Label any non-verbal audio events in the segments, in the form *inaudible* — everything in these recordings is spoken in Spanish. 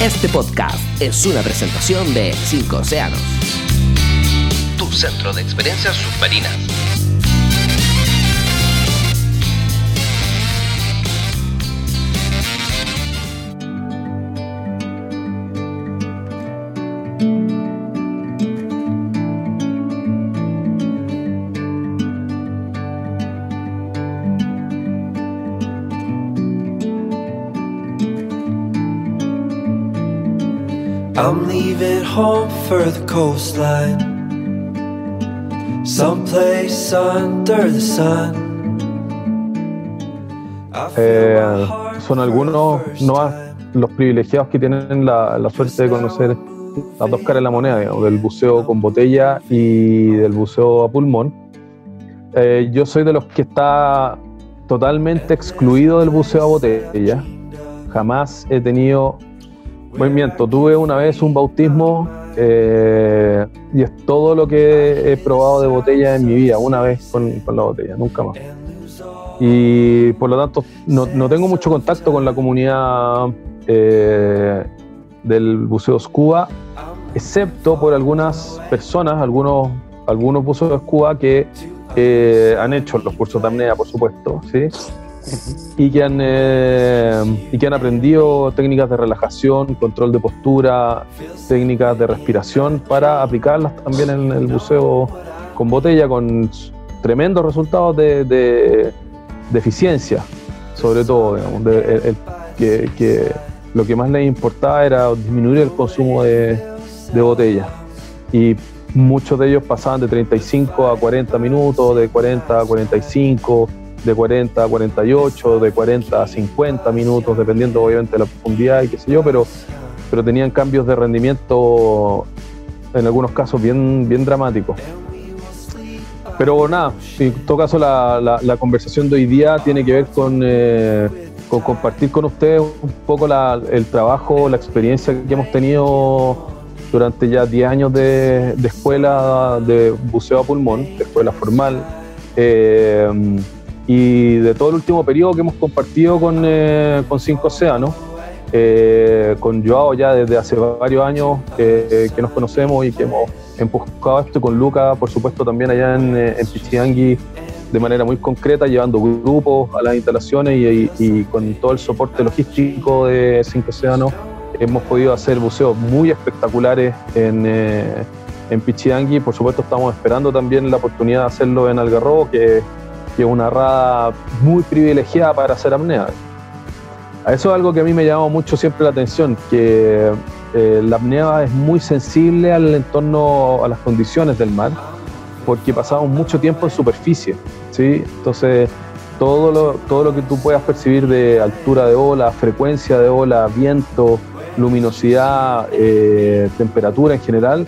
Este podcast es una presentación de Cinco Océanos, tu centro de experiencias submarinas. I'm leaving home for the coastline. Someplace under the sun. I feel Eh, son algunos no los privilegiados que tienen la, la suerte de conocer las dos caras de la moneda, digamos, del buceo con botella y del buceo a pulmón. Eh, yo soy de los que está totalmente excluido del buceo a botella. Jamás he tenido movimiento. Tuve una vez un bautismo eh, y es todo lo que he probado de botella en mi vida, una vez con, con la botella, nunca más. Y por lo tanto no, no tengo mucho contacto con la comunidad eh, del buceo scuba, excepto por algunas personas, algunos, algunos buceos scuba que eh, han hecho los cursos de apnea, por supuesto, ¿sí? Y, que han, eh, y que han aprendido técnicas de relajación, control de postura, técnicas de respiración para aplicarlas también en el buceo con botella, con tremendos resultados de, de- eficiencia, sobre todo, digamos, que, que lo que más les importaba era disminuir el consumo de, de botella. Y muchos de ellos pasaban de 35 a 40 minutos, de 40 a 45, de 40 a 48, de 40 a 50 minutos, dependiendo obviamente de la profundidad y qué sé yo, pero, pero tenían cambios de rendimiento en algunos casos bien, bien dramáticos. Pero nada, en todo caso la, la- conversación de hoy día tiene que ver con, eh, con compartir con ustedes un poco la- el trabajo, la experiencia que hemos tenido durante ya 10 años de, de escuela de buceo a pulmón, de escuela formal, eh, y de todo el último periodo que hemos compartido con, eh, con Cinco Océanos, eh, con Joao ya desde hace varios años eh, que nos conocemos y que hemos empujado esto con Luca, por supuesto también allá en, en de manera muy concreta, llevando grupos a las instalaciones y, con todo el soporte logístico de Cinco Océanos hemos podido hacer buceos muy espectaculares en, en Pichiangui. Por supuesto estamos esperando también la oportunidad de hacerlo en Algarrobo, que, que es una rada muy privilegiada para hacer apnea. Eso es algo que a mí me llama mucho siempre la atención, que eh, la apnea es muy sensible al entorno, a las condiciones del mar, porque pasamos mucho tiempo en superficie, ¿sí? Entonces, todo lo, todo lo que tú puedas percibir de altura de ola, frecuencia de ola, viento, luminosidad, eh, temperatura en general,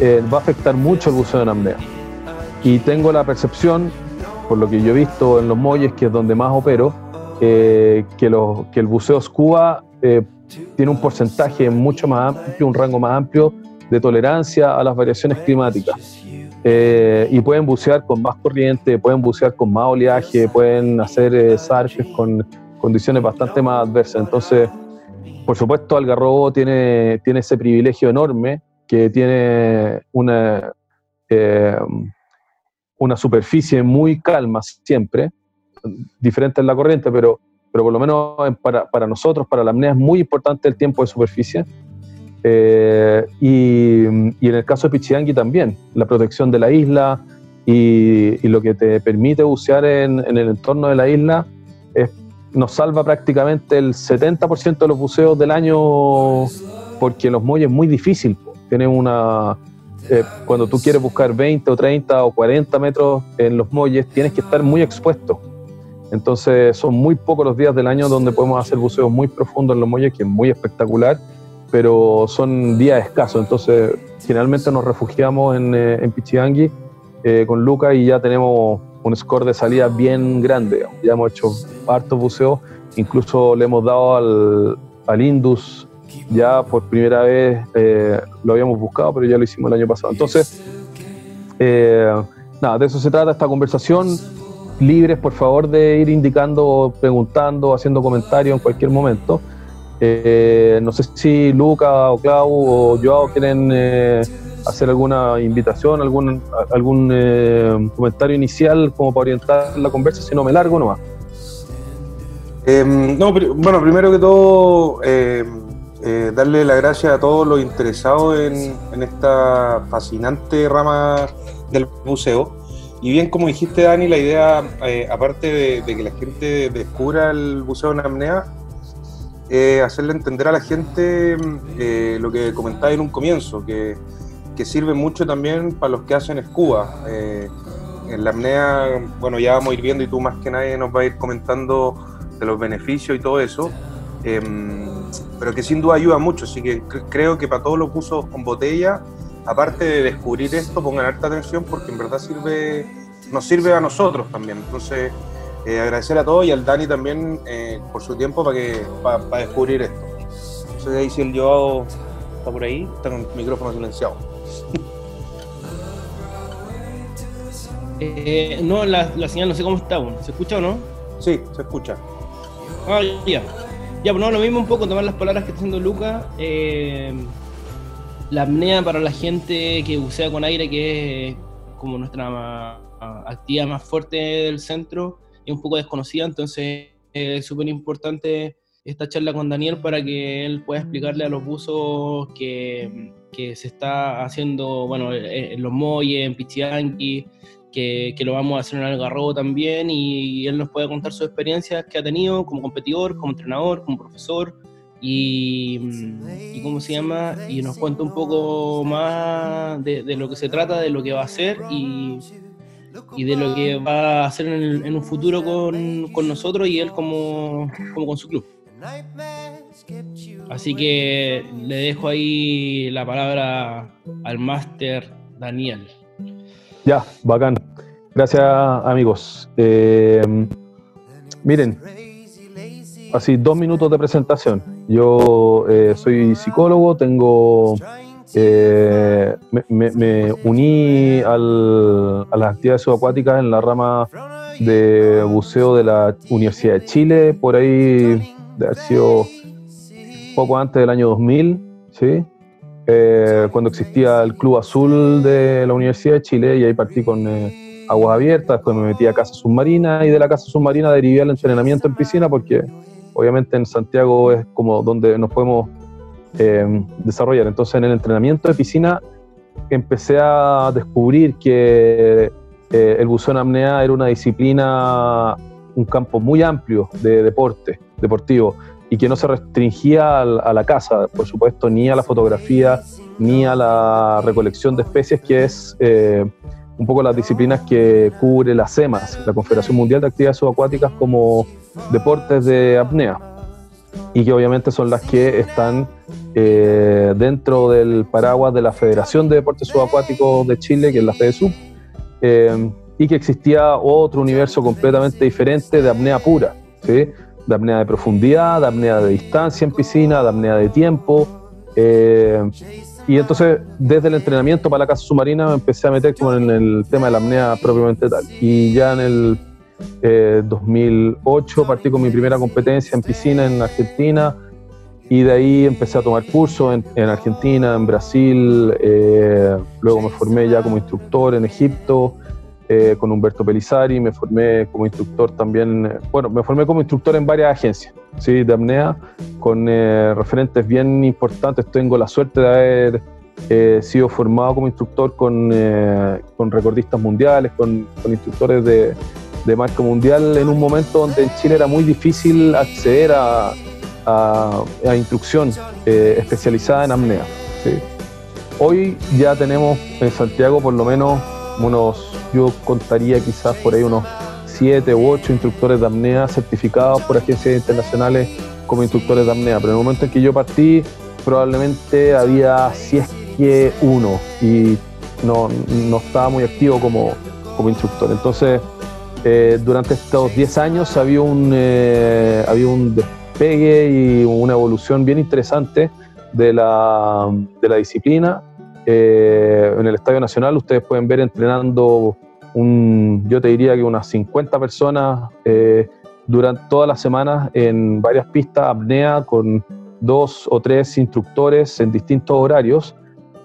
eh, va a afectar mucho el buceo en apnea. Y tengo la percepción, por lo que yo he visto en los muelles, que es donde más opero, que, los- que el buceo scuba eh, tiene un porcentaje mucho más amplio, un rango más amplio de tolerancia a las variaciones climáticas. Eh, y pueden bucear con más corriente, pueden bucear con más oleaje, pueden hacer eh, surfes con condiciones bastante más adversas. Entonces, por supuesto, Algarrobo tiene, tiene ese privilegio enorme que tiene una, eh, una superficie muy calma siempre, diferente en la corriente, pero, pero por lo menos en- para, para nosotros, para la apnea, es muy importante el tiempo de superficie. Eh, y, y en el caso de Pichiangui también, la protección de la isla y, y lo que te permite bucear en, en el entorno de la isla es- nos salva prácticamente el 70% de los buceos del año porque los muelles es muy difícil. Tienen una, eh, cuando tú quieres buscar 20 o 30 o 40 metros en los muelles, tienes que estar muy expuesto. Entonces son muy pocos los días del año donde podemos hacer buceos muy profundos en los muelles, que es muy espectacular, pero son días escasos. Entonces generalmente nos refugiamos en, eh, en eh, con Luca y ya tenemos un score de salida bien grande. Ya hemos hecho hartos buceos, incluso le hemos dado al, al Indus ya por primera vez eh, lo habíamos buscado, pero ya lo hicimos el año pasado. Entonces, eh, nada, de eso se trata esta conversación. Libres, por favor, de ir indicando, preguntando, haciendo comentarios en cualquier momento. Eh, no sé si Luca o Clau o Joao quieren hacer alguna invitación, algún, algún comentario inicial como para orientar la conversa, si no me largo nomás. Em, no, bueno, primero que todo, em, darle la gracias a todos los interesados en, esta fascinante rama del museo. Y bien, como dijiste, Dani, la idea, aparte de, que la gente descubra el Museo de Amnea, eh, hacerle entender a la gente eh, lo que comentaba en un comienzo, que, que, sirve mucho también para los que hacen escuba. Eh, en la apnea, bueno, ya vamos a ir viendo y tú más que nadie nos va a ir comentando de los beneficios y todo eso, em, pero que sin duda ayuda mucho, así que creo que para todos los usos con botella, aparte de descubrir esto, pongan alta atención porque en verdad sirve, nos sirve a nosotros también. Entonces, eh, agradecer a todos y al Dani también eh, por su tiempo para que para, descubrir esto. No sé si el Joao está por ahí, está con el micrófono silenciado. *laughs* Eh, no, la, la, señal no sé cómo está ¿Se escucha o no? Sí, se escucha. Ah, ya. Ya, pues lo mismo un poco, tomar las palabras que está haciendo Luca. la apnea para la gente que bucea con aire, que es como nuestra actividad más fuerte del centro, un poco desconocida, entonces es súper importante esta charla con Daniel para que él pueda explicarle a los buzos que, que se está haciendo, bueno, en los Moyes, en Pichianqui, que, lo vamos a hacer en Algarrobo también y, él nos puede contar sus experiencias que ha tenido como competidor, como entrenador, como profesor y, y cómo se llama y nos cuenta un poco más de, lo que se trata, de lo que va a hacer y, de lo que va a hacer en, un futuro con, nosotros y él como, como con su club. Así que le dejo ahí la palabra al máster Daniel. Ya, bacán. Gracias amigos. Eh, miren, así dos minutos de presentación. Yo eh, soy psicólogo, tengo eh, me, uní a las actividades subacuáticas en la rama de buceo de la Universidad de Chile, por ahí haber sido poco antes del año 2000, ¿sí? Eh, cuando existía el Club Azul de la Universidad de Chile y ahí partí con eh, aguas abiertas, después me metí a Casa Submarina y de la Casa Submarina derivé al entrenamiento en piscina porque obviamente en Santiago es como donde nos podemos eh, desarrollar. Entonces en el entrenamiento de piscina empecé a descubrir que eh, el en apnea era una disciplina, un campo muy amplio de deporte, deportivo, y que no se restringía a la casa, por supuesto, ni a la fotografía, ni a la recolección de especies, que es eh, un poco las disciplinas que cubre la CEMAS, la Confederación Mundial de Actividades Subacuáticas, como deportes de apnea, y que obviamente son las que están eh, dentro del paraguas de la Federación de Deportes Subacuáticos de Chile, que es la FEDESUB, eh, y que existía otro universo completamente diferente de apnea pura, ¿sí? de apnea de profundidad, de apnea de distancia en piscina, de apnea de tiempo. Eh, y entonces, desde el entrenamiento para la casa submarina, me empecé a meter como en el tema de la apnea propiamente tal. Y ya en el 2008 partí con mi primera competencia en piscina en Argentina y de ahí empecé a tomar cursos en, Argentina, en Brasil, eh, luego me formé ya como instructor en Egipto eh, con Humberto Pelizari, me formé como instructor también, bueno, me formé como instructor en varias agencias ¿sí? de apnea con eh, referentes bien importantes. Tengo la suerte de haber sido formado como instructor con, con recordistas mundiales, con, con instructores de, de marca mundial en un momento donde en Chile era muy difícil acceder a a, instrucción eh, especializada en apnea. Hoy ya tenemos en Santiago por lo menos unos, yo contaría quizás por ahí unos siete u ocho instructores de apnea certificados por agencias internacionales como instructores de apnea, pero en el momento en que yo partí probablemente había si es que uno y no, no estaba muy activo como, como instructor. Entonces, eh, durante estos 10 años había un, eh, había un pegue y una evolución bien interesante de la, de la disciplina. Eh, en el Estadio Nacional ustedes pueden ver entrenando, un, yo te diría que unas 50 personas eh, durante todas las semanas en varias pistas, apnea, con dos o tres instructores en distintos horarios,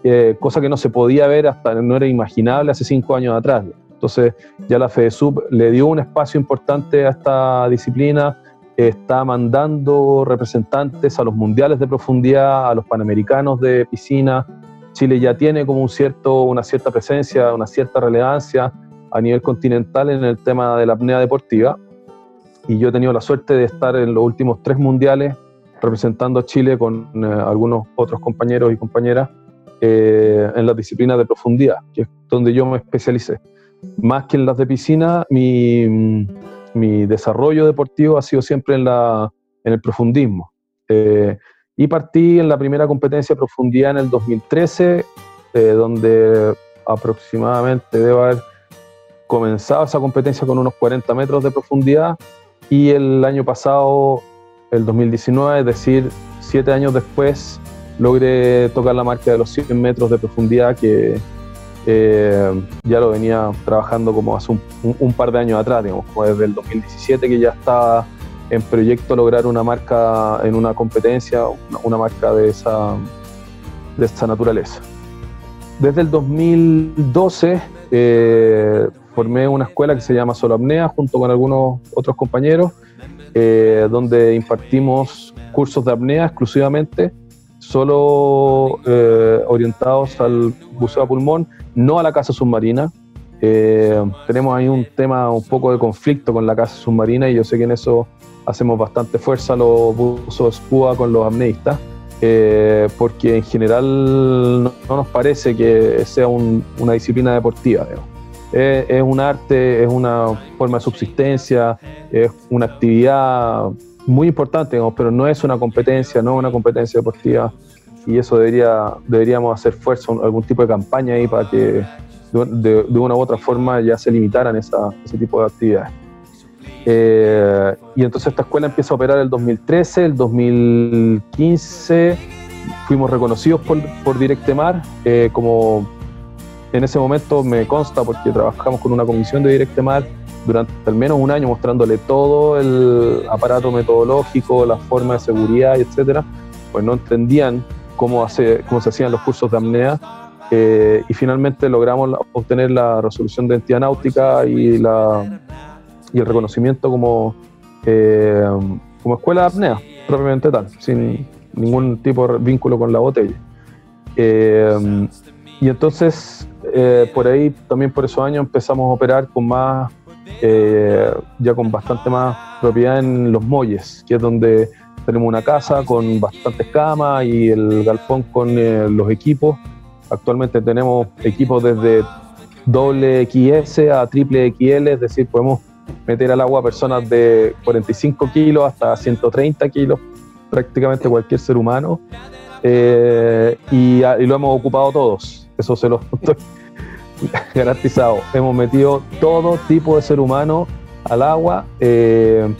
eh, cosa que no se podía ver hasta, no era imaginable hace cinco años atrás. Entonces ya la FEDESUB le dio un espacio importante a esta disciplina, está mandando representantes a los mundiales de profundidad, a los panamericanos de piscina. Chile ya tiene como un cierto, una cierta presencia, una cierta relevancia a nivel continental en el tema de la apnea deportiva. Y yo he tenido la suerte de estar en los últimos tres mundiales representando a Chile con eh, algunos otros compañeros y compañeras eh, en las disciplinas de profundidad, que es donde yo me especialicé más que en las de piscina, mi, mi desarrollo deportivo ha sido siempre en, la, en el profundismo. Eh, y partí en la primera competencia de profundidad en el 2013, eh, donde aproximadamente debo haber comenzado esa competencia con unos 40 metros de profundidad y el año pasado, el 2019, es decir, siete años después, logré tocar la marca de los 100 metros de profundidad que, eh, ya lo venía trabajando como hace un, par de años atrás, digamos, como desde el 2017 que ya estaba en proyecto lograr una marca en una competencia, una, marca de esa, de esa naturaleza. Desde el 2012 eh, formé una escuela que se llama Solo Apnea junto con algunos otros compañeros, eh, donde impartimos cursos de apnea exclusivamente, solo orientados al buceo a pulmón no a la casa submarina. Eh, tenemos ahí un tema, un poco de conflicto con la casa submarina y yo sé que en eso hacemos bastante fuerza los buzos SCUA con los amneistas, eh, porque en general no, nos parece que sea una disciplina deportiva. Es, un arte, es una forma de subsistencia, es una actividad muy importante, pero no es una competencia, no es una competencia deportiva y eso debería, deberíamos hacer fuerza, algún tipo de campaña ahí para que de, una u otra forma ya se limitaran ese tipo de actividades. Eh, y entonces esta escuela empieza a operar el 2013, el 2015 fuimos reconocidos por, por Directemar, eh, como en ese momento me consta porque trabajamos con una comisión de Directemar durante al menos un año mostrándole todo el aparato metodológico, la forma de seguridad, etcétera, pues no entendían cómo, hace, cómo se hacían los cursos de apnea eh, y finalmente logramos obtener la resolución de entidad náutica y, la, y el reconocimiento como, eh, como escuela de apnea, propiamente tal, sin ningún tipo de vínculo con la botella. Eh, y entonces, por ahí, también por esos años, empezamos a operar con más, ya con bastante más propiedad en los muelles, que es donde tenemos una casa con bastantes camas y el galpón con eh, los equipos. Actualmente tenemos equipos desde doble XS a triple XL, es decir, podemos meter al agua personas de 45 kilos hasta 130 kilos, prácticamente cualquier ser humano. Eh, y, lo hemos ocupado todos, eso se lo estoy *laughs* garantizado. Hemos metido todo tipo de ser humano al agua. Eh,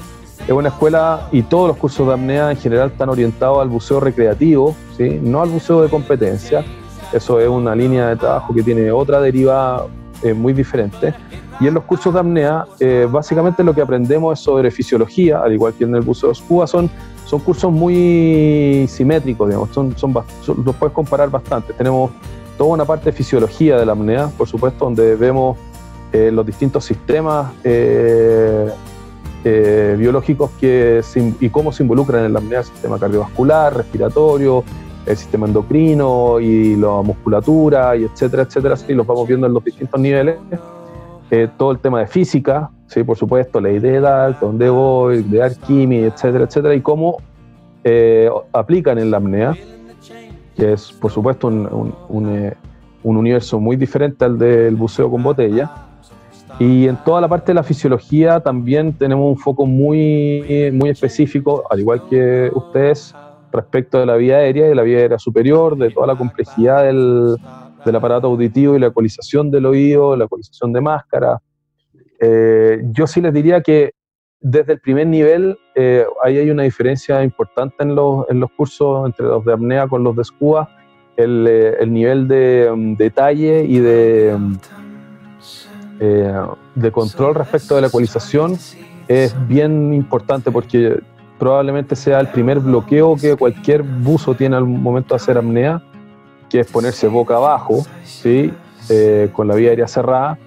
es una escuela y todos los cursos de apnea en general están orientados al buceo recreativo, ¿sí? no al buceo de competencia. Eso es una línea de trabajo que tiene otra deriva eh, muy diferente. Y en los cursos de apnea, eh, básicamente lo que aprendemos es sobre fisiología, al igual que en el buceo SCUA, son, son cursos muy simétricos, digamos, son, son, los puedes comparar bastante. Tenemos toda una parte de fisiología de la apnea, por supuesto, donde vemos eh, los distintos sistemas eh, biológicos que y cómo se involucran en la apnea, el sistema cardiovascular, respiratorio, el sistema endocrino y la musculatura, y etcétera, etcétera, y los vamos viendo en los distintos niveles. Eh, todo el tema de física, ¿sí? por supuesto, ley de edad, dónde voy, de Arquimi, etcétera, etcétera, y cómo eh, aplican en la apnea, que es, por supuesto, un, un, un universo muy diferente al del buceo con botella y en toda la parte de la fisiología también tenemos un foco muy, muy específico, al igual que ustedes, respecto de la vía aérea de la vía aérea superior, de toda la complejidad del, del aparato auditivo y la ecualización del oído, la ecualización de máscara. Eh, yo sí les diría que desde el primer nivel eh, ahí hay una diferencia importante en los, en los cursos entre los de apnea con los de SCUA, el, eh, el nivel de um, detalle y de... Um, eh, de control respecto de la ecualización es bien importante porque probablemente sea el primer bloqueo que cualquier buzo tiene al momento de hacer apnea, que es ponerse boca abajo, ¿sí? Eh, con la vía aérea cerrada.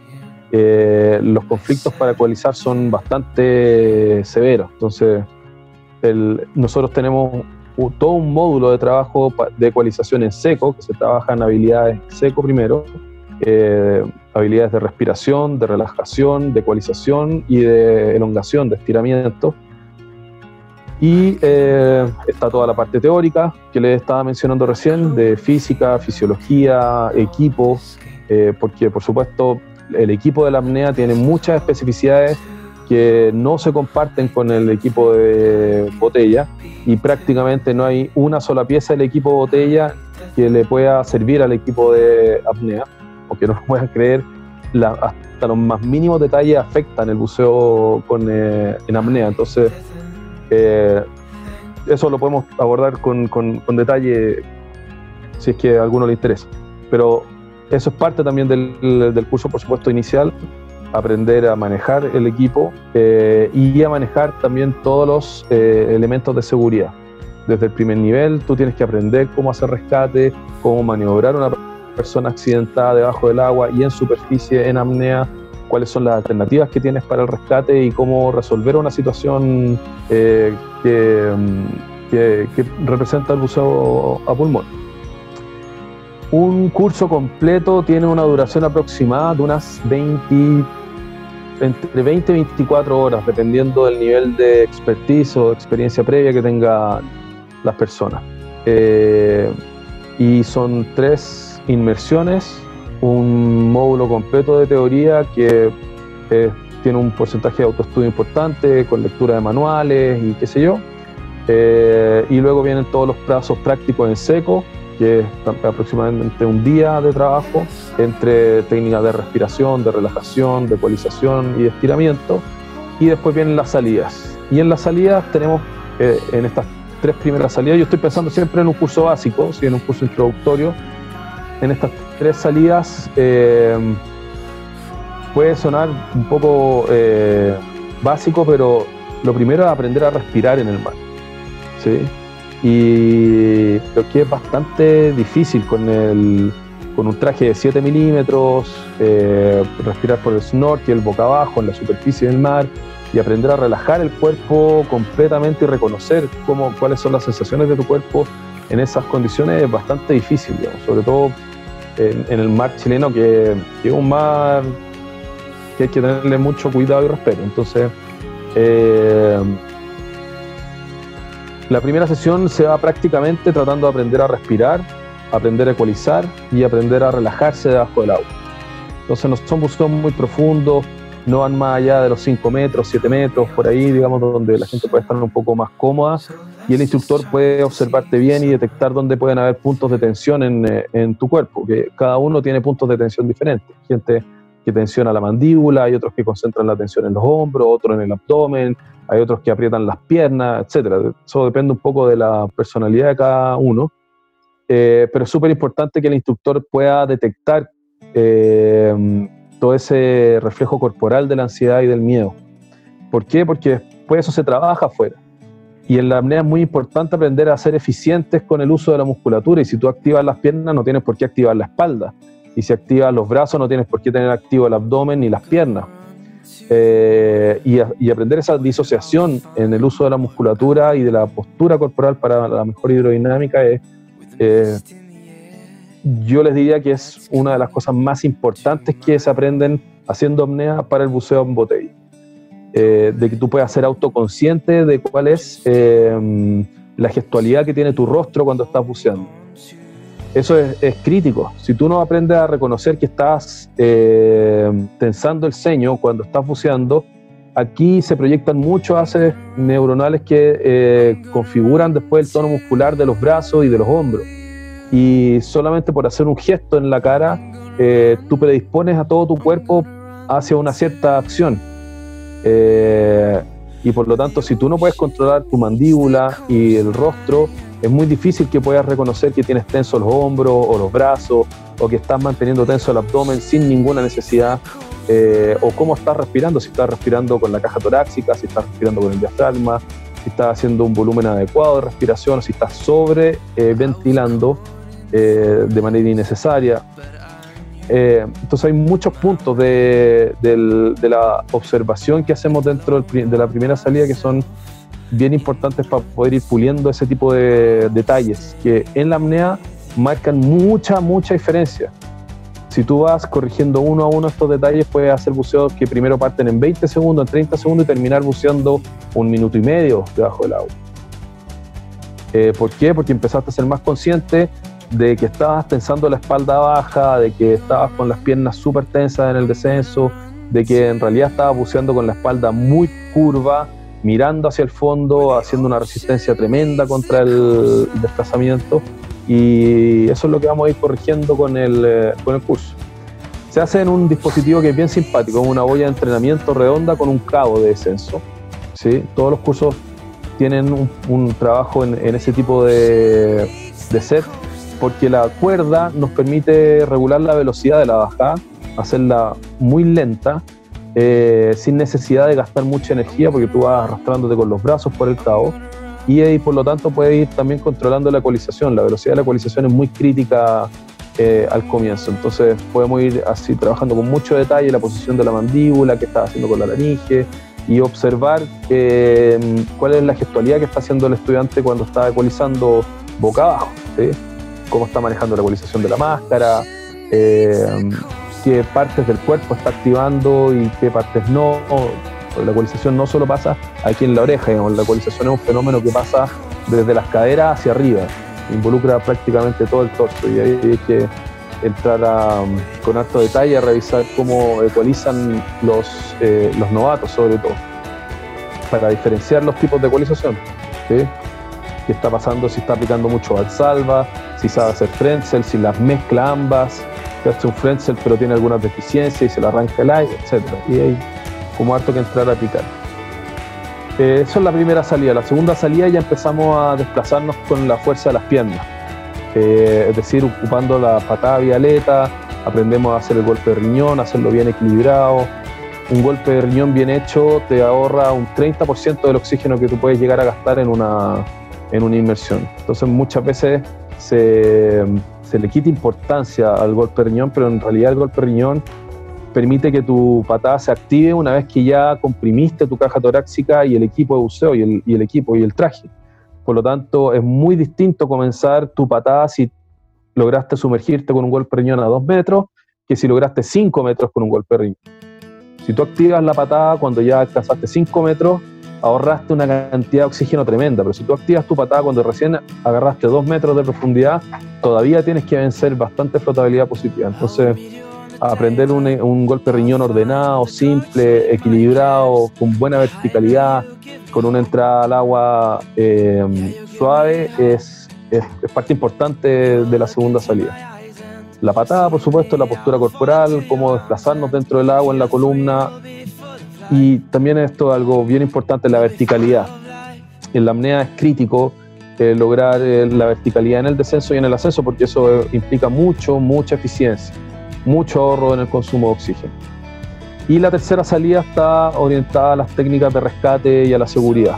Eh, los conflictos para ecualizar son bastante severos. Entonces, nosotros tenemos todo un módulo de trabajo de ecualización en seco, que se trabaja en habilidades seco primero, eh, habilidades de respiración, de relajación, de ecualización y de elongación, de estiramiento. Y eh, está toda la parte teórica que les estaba mencionando recién, de física, fisiología, equipo, eh, porque por supuesto el equipo de la apnea tiene muchas especificidades que no se comparten con el equipo de botella y prácticamente no hay una sola pieza del equipo botella que le pueda servir al equipo de apnea, porque no lo puedan creer, hasta los más mínimos detalles afectan el buceo con, eh, en apnea. Entonces, eh, eso lo podemos abordar con, con, detalle si es que a alguno le interesa. Pero eso es parte también del, curso, por supuesto, inicial, aprender a manejar el equipo eh, y a manejar también todos los eh, elementos de seguridad. Desde el primer nivel tú tienes que aprender cómo hacer rescate, cómo maniobrar una persona accidentada debajo del agua y en superficie, en apnea, cuáles son las alternativas que tienes para el rescate y cómo resolver una situación eh, que, que, que representa el buceo a pulmón. Un curso completo tiene una duración aproximada de unas 20, entre 20 y 24 horas, dependiendo del nivel de expertise o experiencia previa que tengan las personas. Eh, y son tres inmersiones, un módulo completo de teoría que eh, tiene un porcentaje de autoestudio importante, con lectura de manuales y qué sé yo. Eh, y luego vienen todos los plazos prácticos en seco, que es aproximadamente un día de trabajo entre técnicas de respiración, de relajación, de ecualización y de estiramiento. Y después vienen las salidas. Y en las salidas tenemos, eh, en estas tres primeras salidas, yo estoy pensando siempre en un curso básico, si en un curso introductorio. En estas tres salidas eh, puede sonar un poco eh, básico, pero lo primero es aprender a respirar en el mar. ¿sí? Y creo que es bastante difícil con, el, con un traje de 7 milímetros, eh, respirar por el snorkel, boca abajo, en la superficie del mar y aprender a relajar el cuerpo completamente y reconocer cómo, cuáles son las sensaciones de tu cuerpo en esas condiciones es bastante difícil, sobre todo en, el mar chileno, que, es un mar que hay que tenerle mucho cuidado y respeto. Entonces, eh, la primera sesión se va prácticamente tratando de aprender a respirar, aprender a ecualizar y aprender a relajarse debajo del agua. Entonces no son buceos muy profundos, no van más allá de los 5 metros, 7 metros, por ahí, digamos, donde la gente puede estar un poco más cómoda y el instructor puede observarte bien y detectar dónde pueden haber puntos de tensión en, eh, en tu cuerpo, que cada uno tiene puntos de tensión diferentes. Gente que tensiona la mandíbula, hay otros que concentran la tensión en los hombros, otros en el abdomen, hay otros que aprietan las piernas, etcétera. Eso depende un poco de la personalidad de cada uno, eh, pero es súper importante que el instructor pueda detectar eh, todo ese reflejo corporal de la ansiedad y del miedo. ¿Por qué? Porque después eso se trabaja afuera. Y en la apnea es muy importante aprender a ser eficientes con el uso de la musculatura. Y si tú activas las piernas, no tienes por qué activar la espalda. Y si activas los brazos, no tienes por qué tener activo el abdomen ni las piernas. Eh, y, aprender esa disociación en el uso de la musculatura y de la postura corporal para la mejor hidrodinámica es, eh, yo les diría que es una de las cosas más importantes que se aprenden haciendo apnea para el buceo en botella. Eh, de que tú puedas ser autoconsciente de cuál es la gestualidad que tiene tu rostro cuando estás buceando eso es, crítico. Si tú no aprendes a reconocer que estás eh, tensando el ceño cuando estás buceando, aquí se proyectan muchos haces neuronales que eh, configuran después el tono muscular de los brazos y de los hombros. Y solamente por hacer un gesto en la cara, eh, tú predispones a todo tu cuerpo hacia una cierta acción. y por lo tanto, si tú no puedes controlar tu mandíbula y el rostro, es muy difícil que puedas reconocer que tienes tensos los hombros o los brazos o que estás manteniendo tenso el abdomen sin ninguna necesidad eh, o cómo estás respirando, si estás respirando con la caja torácica, si estás respirando con el diafragma. si estás haciendo un volumen adecuado de respiración, si estás sobre ventilando eh, de manera innecesaria. Eh, entonces hay muchos puntos de, la observación que hacemos dentro de la primera salida que son bien importantes para poder ir puliendo ese tipo de detalles que en la apnea marcan mucha, mucha diferencia. Si tú vas corrigiendo uno a uno estos detalles, puedes hacer buceos que primero parten en 20 segundos, en 30 segundos y terminar buceando un minuto y medio debajo del agua. Eh, ¿Por qué? Porque empezaste a ser más consciente de que estabas pensando la espalda baja, de que estabas con las piernas súper tensas en el descenso, de que en realidad estabas buceando con la espalda muy curva, mirando hacia el fondo, haciendo una resistencia tremenda contra el desplazamiento. Y eso es lo que vamos a ir corrigiendo con el, eh, con el curso. Se hace en un dispositivo que es bien simpático, una boya de entrenamiento redonda con un cabo de descenso. ¿sí? Todos los cursos tienen un, trabajo en, en, ese tipo de, de set porque la cuerda nos permite regular la velocidad de la bajada, hacerla muy lenta, eh, sin necesidad de gastar mucha energía, porque tú vas arrastrándote con los brazos por el cabo, y, por lo tanto puedes ir también controlando la ecualización. La velocidad de la ecualización es muy crítica eh, al comienzo, entonces podemos ir así trabajando con mucho detalle la posición de la mandíbula, qué está haciendo con la laringe, y observar eh, cuál es la gestualidad que está haciendo el estudiante cuando está ecualizando boca abajo. cómo está manejando la ecualización de la máscara, qué partes del cuerpo está activando y qué partes no. La ecualización no solo pasa aquí en la oreja, la ecualización es un fenómeno que pasa desde las caderas hacia arriba, involucra prácticamente todo el torso y ahí hay que entrar con alto detalle a revisar cómo ecualizan los, eh, los novatos sobre todo, para diferenciar los tipos de ecualización. ¿Qué está pasando? Si está aplicando mucho al salva, si sabe hacer frenzel, si las mezcla ambas, si hace un frenzel pero tiene algunas deficiencias y se le arranca el aire, etc. Y hay como harto que entrar a aplicar. Eh, eso es la primera salida. La segunda salida ya empezamos a desplazarnos con la fuerza de las piernas. Eh, es decir, ocupando la patada violeta, aprendemos a hacer el golpe de riñón, hacerlo bien equilibrado. Un golpe de riñón bien hecho te ahorra un 30% del oxígeno que tú puedes llegar a gastar en una, en una inmersión. Entonces muchas veces se, le quita importancia al golpe riñón, pero en realidad el golpe riñón permite que tu patada se active una vez que ya comprimiste tu caja torácica y el equipo de buceo y el, y el equipo y el traje. Por lo tanto, es muy distinto comenzar tu patada si lograste sumergirte con un golpe riñón a dos metros que si lograste cinco metros con un golpe riñón. Si tú activas la patada cuando ya alcanzaste cinco metros, ahorraste una cantidad de oxígeno tremenda, pero si tú activas tu patada cuando recién agarraste dos metros de profundidad, todavía tienes que vencer bastante flotabilidad positiva. Entonces, aprender un, golpe riñón ordenado, simple, equilibrado, con buena verticalidad, con una entrada al agua eh, suave, es, es, parte importante de la segunda salida. La patada, por supuesto, la postura corporal, cómo desplazarnos dentro del agua en la columna, y también esto es algo bien importante, la verticalidad. En la apnea es crítico eh, lograr eh, la verticalidad en el descenso y en el ascenso porque eso eh, implica mucho, mucha eficiencia, mucho ahorro en el consumo de oxígeno. Y la tercera salida está orientada a las técnicas de rescate y a la seguridad.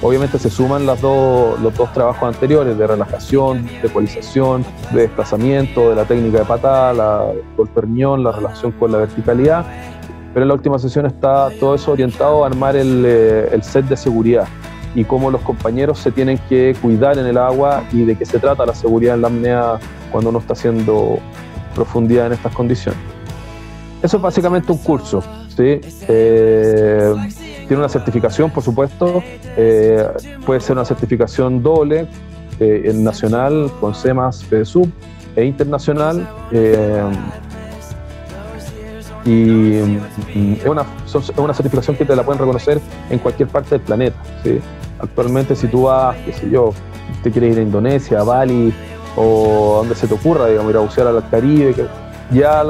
Obviamente se suman las dos, los dos trabajos anteriores de relajación, de ecualización, de desplazamiento, de la técnica de patada, la golpe la relación con la verticalidad pero en la última sesión está todo eso orientado a armar eh, el, set de seguridad y cómo los compañeros se tienen que cuidar en el agua y de qué se trata la seguridad en la apnea cuando uno está haciendo profundidad en estas condiciones. Eso es básicamente un curso. ¿sí? Eh, tiene una certificación, por supuesto. Eh, puede ser una certificación doble, en nacional, con CEMAS, PSUB, e internacional y, es, una, una, certificación que te la pueden reconocer en cualquier parte del planeta. ¿sí? Actualmente si tú vas, qué sé yo, te quieres ir a Indonesia, a Bali o donde se te ocurra, digamos, ir a bucear al Caribe, ya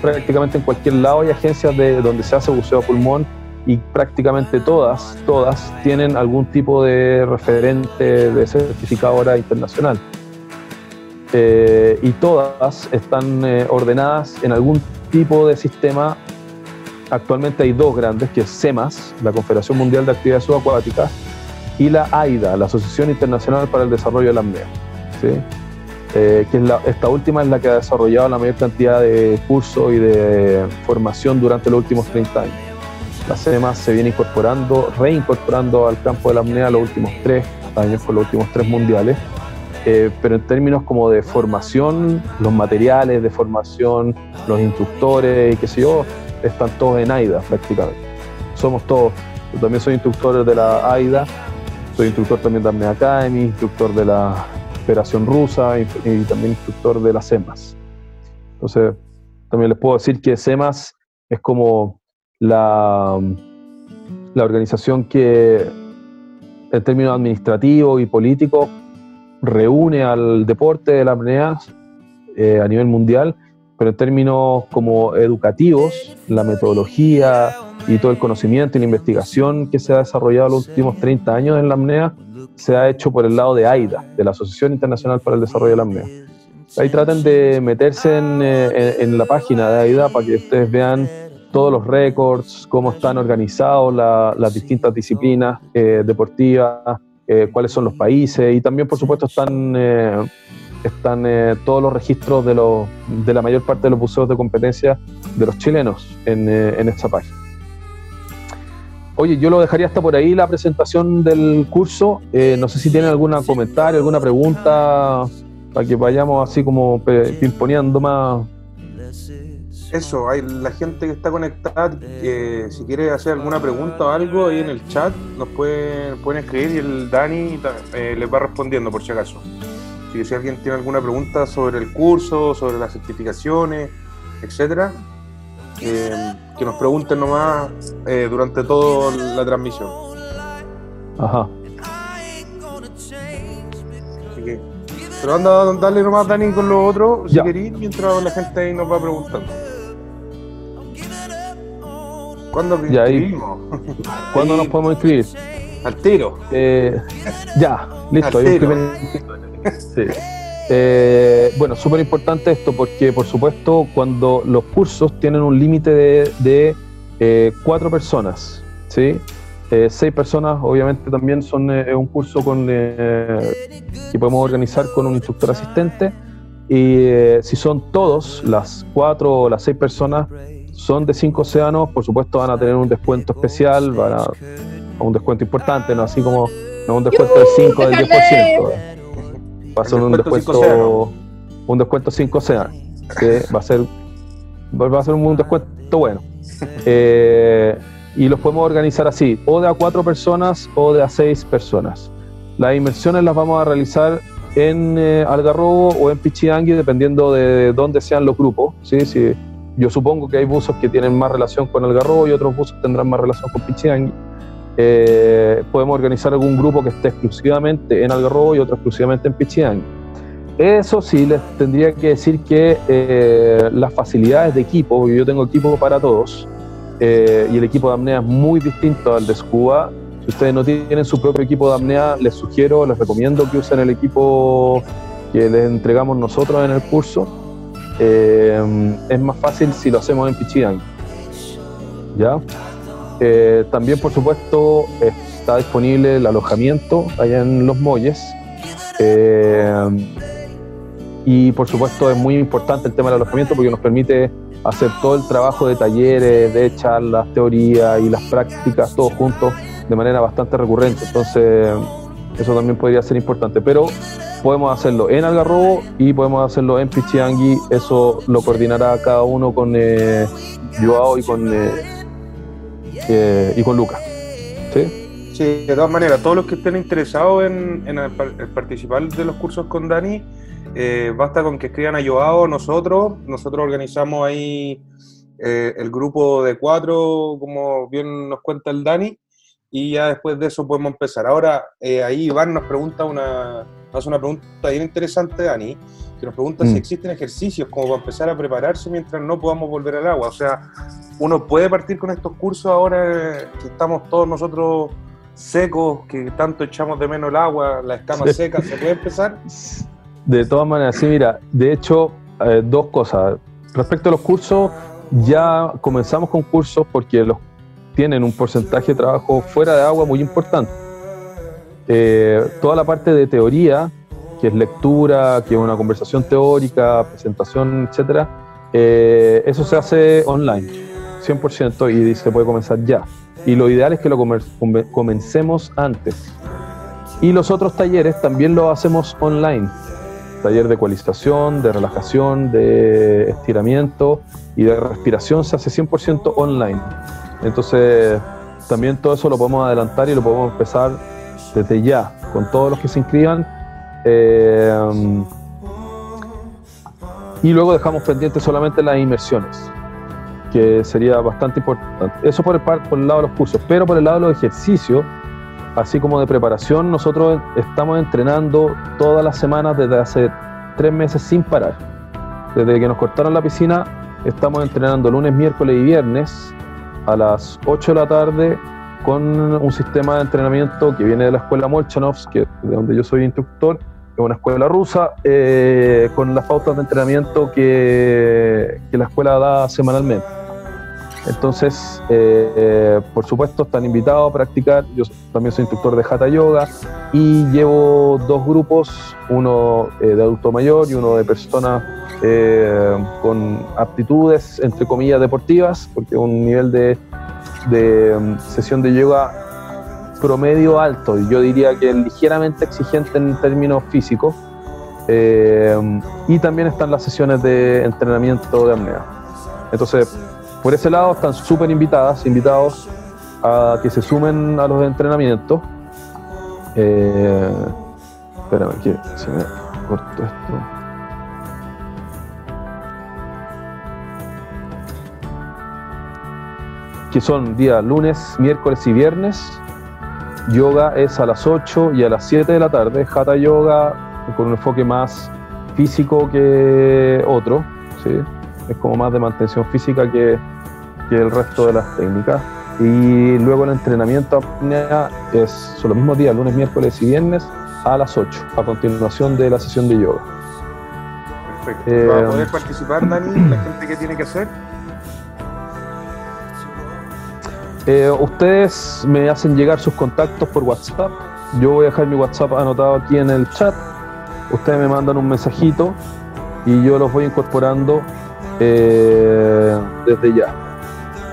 prácticamente en cualquier lado hay agencias de donde se hace buceo a pulmón y prácticamente todas, todas tienen algún tipo de referente de certificadora internacional. Eh, y todas están eh, ordenadas en algún tipo de sistema. Actualmente hay dos grandes, que es CEMAS, la Confederación Mundial de Actividades Subacuáticas, y la AIDA, la Asociación Internacional para el Desarrollo de la AMNEA. ¿sí? Eh, que es esta última es la que ha desarrollado la mayor cantidad de cursos y de formación durante los últimos 30 años. La CEMA se viene incorporando, reincorporando al campo de la AMNEA los últimos tres años con los últimos tres mundiales, eh, pero en términos como de formación, los materiales de formación, los instructores y qué sé yo, están todos en AIDA prácticamente. Somos todos, yo también soy instructor de la AIDA, soy instructor también de AMNEA Academy, instructor de la Federación Rusa y, también instructor de las CEMAS. Entonces, también les puedo decir que CEMAS es como la, la organización que en términos administrativos y políticos reúne al deporte de la apnea eh, a nivel mundial, pero en términos como educativos, la metodología y todo el conocimiento y la investigación que se ha desarrollado en los últimos 30 años en la apnea se ha hecho por el lado de AIDA, de la Asociación Internacional para el Desarrollo de la Apnea. Ahí traten de meterse en, eh, la página de AIDA para que ustedes vean todos los récords, cómo están organizados las distintas disciplinas eh, deportivas, eh, cuáles son los países y también, por supuesto, están, están todos los registros de, los, de la mayor parte de los buceos de competencia de los chilenos en, en esta página. Oye, yo lo dejaría hasta por ahí la presentación del curso. Eh, no sé si tienen algún comentario, alguna pregunta para que vayamos así como pimponeando más. Eso, hay la gente que está conectada, que si quiere hacer alguna pregunta o algo ahí en el chat, nos pueden, pueden escribir y el Dani eh, les va respondiendo por si acaso. Así que si alguien tiene alguna pregunta sobre el curso, sobre las certificaciones, etcétera, eh, que nos pregunten nomás eh, durante toda la transmisión. Ajá. Así que, pero anda, dale nomás, Dani, con lo otro, si querís, mientras la gente ahí nos va preguntando. ¿Cuándo ya, ¿Cuándo nos podemos inscribir? Al tiro. Eh, ya, listo. Hay un primer... sí. Eh, bueno, súper importante esto porque, por supuesto, cuando los cursos tienen un límite de, eh, cuatro personas, ¿sí? Eh, seis personas, obviamente, también son un curso con, que podemos organizar con un instructor asistente. Y si son todos, las cuatro o las seis personas, son de cinco océanos, por supuesto, van a tener un descuento especial, van a, un descuento importante, no así como no un descuento del 5 del 10% va a ser un descuento, un descuento 5 sea, que va a ser va a ser un descuento bueno. Eh, y los podemos organizar así, o de a cuatro personas o de a seis personas. Las inversiones las vamos a realizar en eh, Algarrobo o en Pichiangui, dependiendo de dónde sean los grupos. ¿sí? Si, yo supongo que hay buzos que tienen más relación con Algarrobo y otros buzos tendrán más relación con Pichiangui. Eh, podemos organizar algún grupo que esté exclusivamente en Algarrobo y otro exclusivamente en Pichiang. Eso sí, les tendría que decir que eh, las facilidades de equipo, yo tengo equipo para todos, eh, y el equipo de apnea es muy distinto al de Scuba. Si ustedes no tienen su propio equipo de apnea, les sugiero, les recomiendo que usen el equipo que les entregamos nosotros en el curso. Es más fácil si lo hacemos en Pichiang. ¿Ya? Eh, también, por supuesto, está disponible el alojamiento allá en Los Molles. Eh, y, por supuesto, es muy importante el tema del alojamiento porque nos permite hacer todo el trabajo de talleres, de charlas, teorías y las prácticas, todos juntos, de manera bastante recurrente. Entonces, eso también podría ser importante. Pero podemos hacerlo en Algarrobo y podemos hacerlo en Pichiangui. Eso lo coordinará cada uno con eh, Joao y con y con Lucas. ¿Sí? Sí, de todas maneras, todos los que estén interesados en, participar de los cursos con Dani, eh, basta con que escriban a Joao, nosotros, nosotros organizamos ahí eh, el grupo de cuatro, como bien nos cuenta el Dani, y ya después de eso podemos empezar. Ahora, eh, ahí Iván nos pregunta una, hace una pregunta bien interesante, Dani, que nos pregunta si mm. existen ejercicios como para empezar a prepararse mientras no podamos volver al agua. O sea, uno puede partir con estos cursos ahora que estamos todos nosotros secos, que tanto echamos de menos el agua, la escama seca, ¿se puede empezar? De todas maneras, sí, mira, de hecho, eh, dos cosas. Respecto a los cursos, ya comenzamos con cursos porque los tienen un porcentaje de trabajo fuera de agua muy importante. Eh, toda la parte de teoría, que es lectura, que es una conversación teórica, presentación, etcétera, eh, eso se hace online, 100%, y se puede comenzar ya. Y lo ideal es que lo comencemos antes. Y los otros talleres también lo hacemos online. Taller de ecualización, de relajación, de estiramiento y de respiración se hace 100% online. Entonces, también todo eso lo podemos adelantar y lo podemos empezar desde ya, con todos los que se inscriban. Eh, y luego dejamos pendientes solamente las inmersiones, que sería bastante importante. Eso por el, por el lado de los cursos, pero por el lado de los ejercicios, así como de preparación, nosotros estamos entrenando todas las semanas desde hace tres meses sin parar. Desde que nos cortaron la piscina, estamos entrenando lunes, miércoles y viernes a las 8 de la tarde con un sistema de entrenamiento que viene de la escuela Molchanovs, que de donde yo soy instructor, es una escuela rusa, eh, con las pautas de entrenamiento que, que la escuela da semanalmente. Entonces, eh, eh, por supuesto, están invitados a practicar. Yo también soy instructor de Hatha Yoga y llevo dos grupos, uno de adulto mayor y uno de personas con aptitudes, entre comillas, deportivas, porque un nivel de, de um, sesión de yoga promedio alto, y yo diría que ligeramente exigente en términos físicos. Eh, y también están las sesiones de entrenamiento de apnea. Entonces, por ese lado están súper invitadas, invitados a que se sumen a los entrenamientos. Eh, espérame, que se me cortó esto. Que son días lunes, miércoles y viernes Yoga es a las 8 y a las 7 de la tarde. Hatha Yoga con un enfoque más físico que otro. ¿sí? Es como más de mantención física que, que el resto de las técnicas. Y luego el entrenamiento es son los mismos días, lunes, miércoles y viernes, a las 8, a continuación de la sesión de yoga. Perfecto. Eh, ¿Va a poder participar, Dani? ¿La gente qué tiene que hacer? Eh, ustedes me hacen llegar sus contactos por WhatsApp. Yo voy a dejar mi WhatsApp anotado aquí en el chat. Ustedes me mandan un mensajito y yo los voy incorporando eh, desde ya.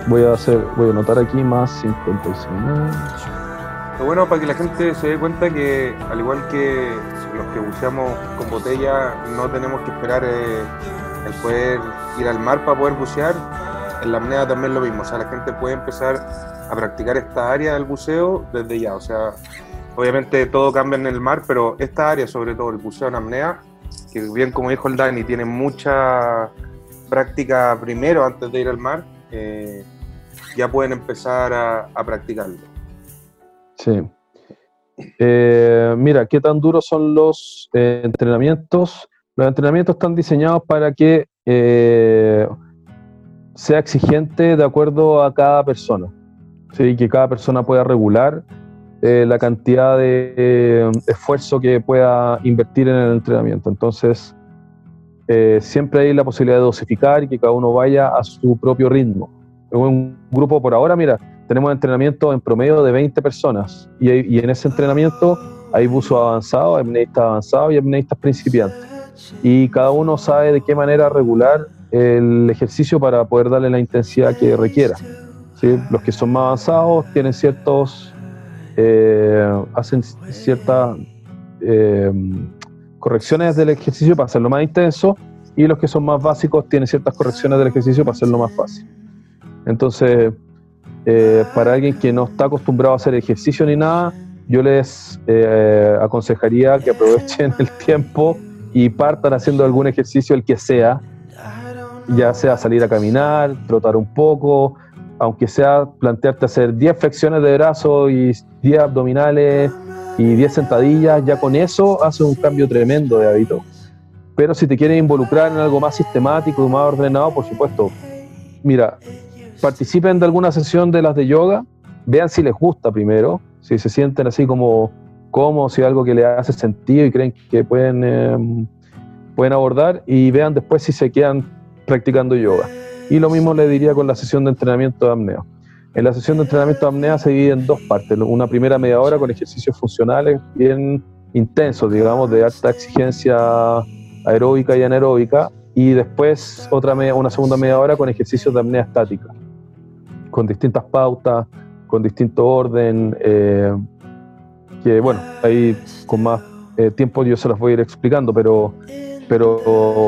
Voy a hacer, voy a anotar aquí más 56. Lo bueno para que la gente se dé cuenta que al igual que los que buceamos con botella no tenemos que esperar eh, el poder ir al mar para poder bucear en la apnea también lo mismo, o sea, la gente puede empezar a practicar esta área del buceo desde ya, o sea, obviamente todo cambia en el mar, pero esta área, sobre todo el buceo en apnea, que bien como dijo el Dani, tiene mucha práctica primero antes de ir al mar, eh, ya pueden empezar a, practicarlo. Sí. Eh, mira, ¿qué tan duros son los eh, entrenamientos? Los entrenamientos están diseñados para que sea exigente de acuerdo a cada persona, ¿sí? que cada persona pueda regular eh, la cantidad de eh, esfuerzo que pueda invertir en el entrenamiento. Entonces, eh, siempre hay la posibilidad de dosificar y que cada uno vaya a su propio ritmo. En un grupo por ahora, mira, tenemos entrenamiento en promedio de 20 personas y, en ese entrenamiento hay buzos avanzados, hay apneístas avanzados y apneístas principiantes. Y cada uno sabe de qué manera regular el ejercicio para poder darle la intensidad que requiera. ¿sí? Los que son más avanzados tienen ciertos, eh, hacen ciertas eh, correcciones del ejercicio para hacerlo más intenso y los que son más básicos tienen ciertas correcciones del ejercicio para hacerlo más fácil. Entonces, eh, para alguien que no está acostumbrado a hacer ejercicio ni nada, yo les aconsejaría que aprovechen *laughs* el tiempo y partan haciendo algún ejercicio, el que sea, ya sea salir a caminar, trotar un poco, aunque sea plantearte hacer 10 flexiones de brazo y 10 abdominales y 10 sentadillas, ya con eso haces un cambio tremendo de hábito. Pero si te quieres involucrar en algo más sistemático más ordenado, por supuesto, mira, participen de alguna sesión de las de yoga, vean si les gusta primero, si se sienten así como cómodos, si algo que les hace sentido y creen que pueden, em, pueden abordar y vean después si se quedan practicando yoga. Y lo mismo le diría con la sesión de entrenamiento de apnea. En la sesión de entrenamiento de apnea se divide en dos partes. Una primera media hora con ejercicios funcionales bien intensos, digamos, de alta exigencia aeróbica y anaeróbica, y después otra una segunda media hora con ejercicios de apnea estática, con distintas pautas, con distinto orden, eh, que bueno, ahí con más eh, tiempo yo se los voy a ir explicando, pero, pero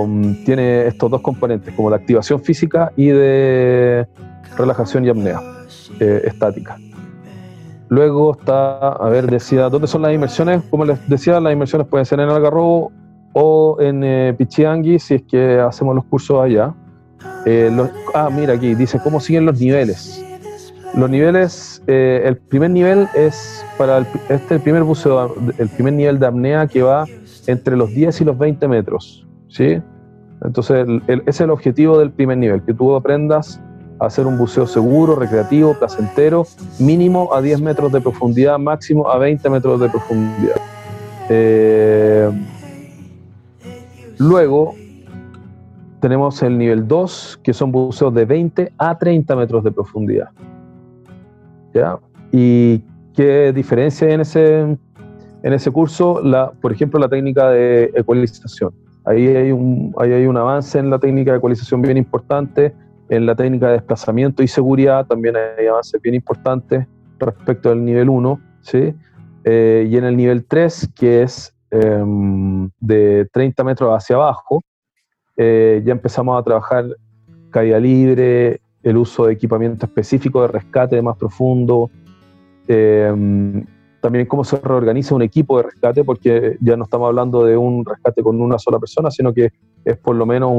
um, tiene estos dos componentes, como de activación física y de relajación y apnea. Eh, estática. Luego está, a ver, decía, ¿dónde son las inmersiones? Como les decía, las inmersiones pueden ser en Algarrobo o en eh, Pichiangui, si es que hacemos los cursos allá. Eh, ah, mira aquí, dice, ¿cómo siguen los niveles? Los niveles, el primer nivel es para este el primer buceo, el primer nivel de apnea que va entre los 10 y los 20 metros, ¿sí? Entonces, ese es el objetivo del primer nivel, que tú aprendas hacer un buceo seguro, recreativo, placentero, mínimo a 10 metros de profundidad, máximo a 20 metros de profundidad. Eh, luego tenemos el nivel 2, que son buceos de 20 a 30 metros de profundidad. ¿Ya? ¿Y qué diferencia hay en ese, en ese curso? La, por ejemplo, la técnica de ecualización. Ahí hay, un, ahí hay un avance en la técnica de ecualización bien importante en la técnica de desplazamiento y seguridad también hay avances bien importantes respecto al nivel 1, ¿sí? Eh, y en el nivel 3, que es em, de 30 metros hacia abajo, eh, ya empezamos a trabajar caída libre, el uso de equipamiento específico de rescate más profundo, em, también cómo se reorganiza un equipo de rescate, porque ya no estamos hablando de un rescate con una sola persona, sino que es por lo menos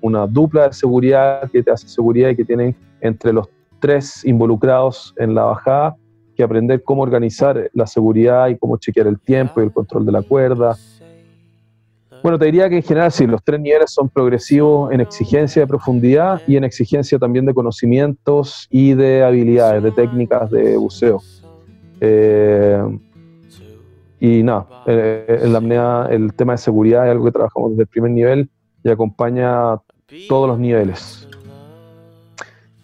una dupla de seguridad que te hace seguridad y que tienen entre los tres involucrados en la bajada que aprender cómo organizar la seguridad y cómo chequear el tiempo y el control de la cuerda. Bueno, te diría que en general sí, los tres niveles son progresivos en exigencia de profundidad y en exigencia también de conocimientos y de habilidades, de técnicas de buceo. Eh, y nada, eh, en la apnea el tema de seguridad es algo que trabajamos desde el primer nivel y acompaña todos los niveles.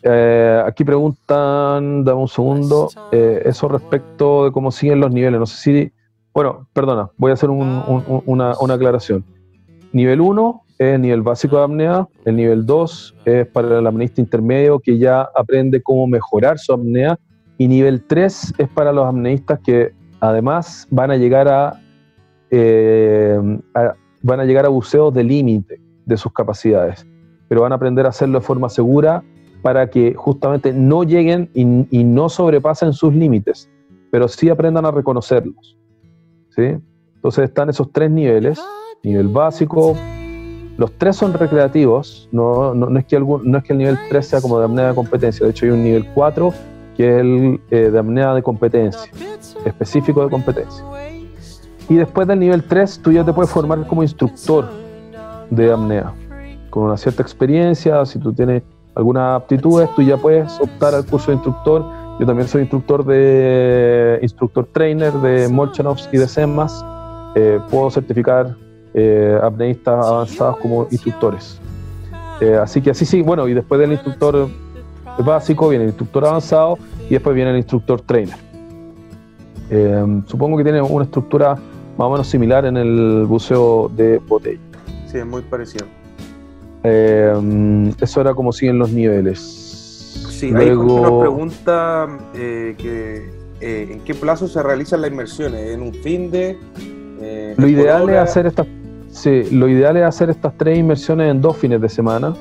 Eh, aquí preguntan, dame un segundo, eh, eso respecto de cómo siguen los niveles. No sé si, bueno, perdona, voy a hacer una, una, aclaración. Nivel 1 es el nivel básico de apnea, el nivel 2 es para el apneísta intermedio que ya aprende cómo mejorar su apnea y nivel 3 es para los apneístas que además van a llegar eh, a, van a llegar a buceos de límite de sus capacidades, pero van a aprender a hacerlo de forma segura para que justamente no lleguen y, no sobrepasen sus límites, pero sí aprendan a reconocerlos. ¿sí? Entonces están esos tres niveles, nivel básico, los tres son recreativos, no, no, es, que algún, no es que el nivel 3 sea como de apnea de competencia, de hecho hay un nivel 4 que es el eh, de apnea de competencia, específico de competencia. Y después del nivel 3, tú ya te puedes formar como instructor de apnea, con una cierta experiencia, si tú tienes algunas aptitudes, tú ya puedes optar al curso de instructor. Yo también soy instructor de instructor trainer de Molchanovs y de SEMAS. Eh, puedo certificar eh, apneístas avanzados como instructores. Eh, así que así sí, bueno, y después del instructor básico, viene el instructor avanzado y después viene el instructor trainer. Eh, supongo que tiene una estructura más o menos similar en el buceo de botella. Sí, es muy parecido. Eh, eso era como siguen los niveles. Sí, Luego... hay nos pregunta eh, que, en qué plazo se realizan las inmersiones, en un fin de... lo ideal es hacer estas sí, lo ideal es hacer estas tres inmersiones en dos fines de semana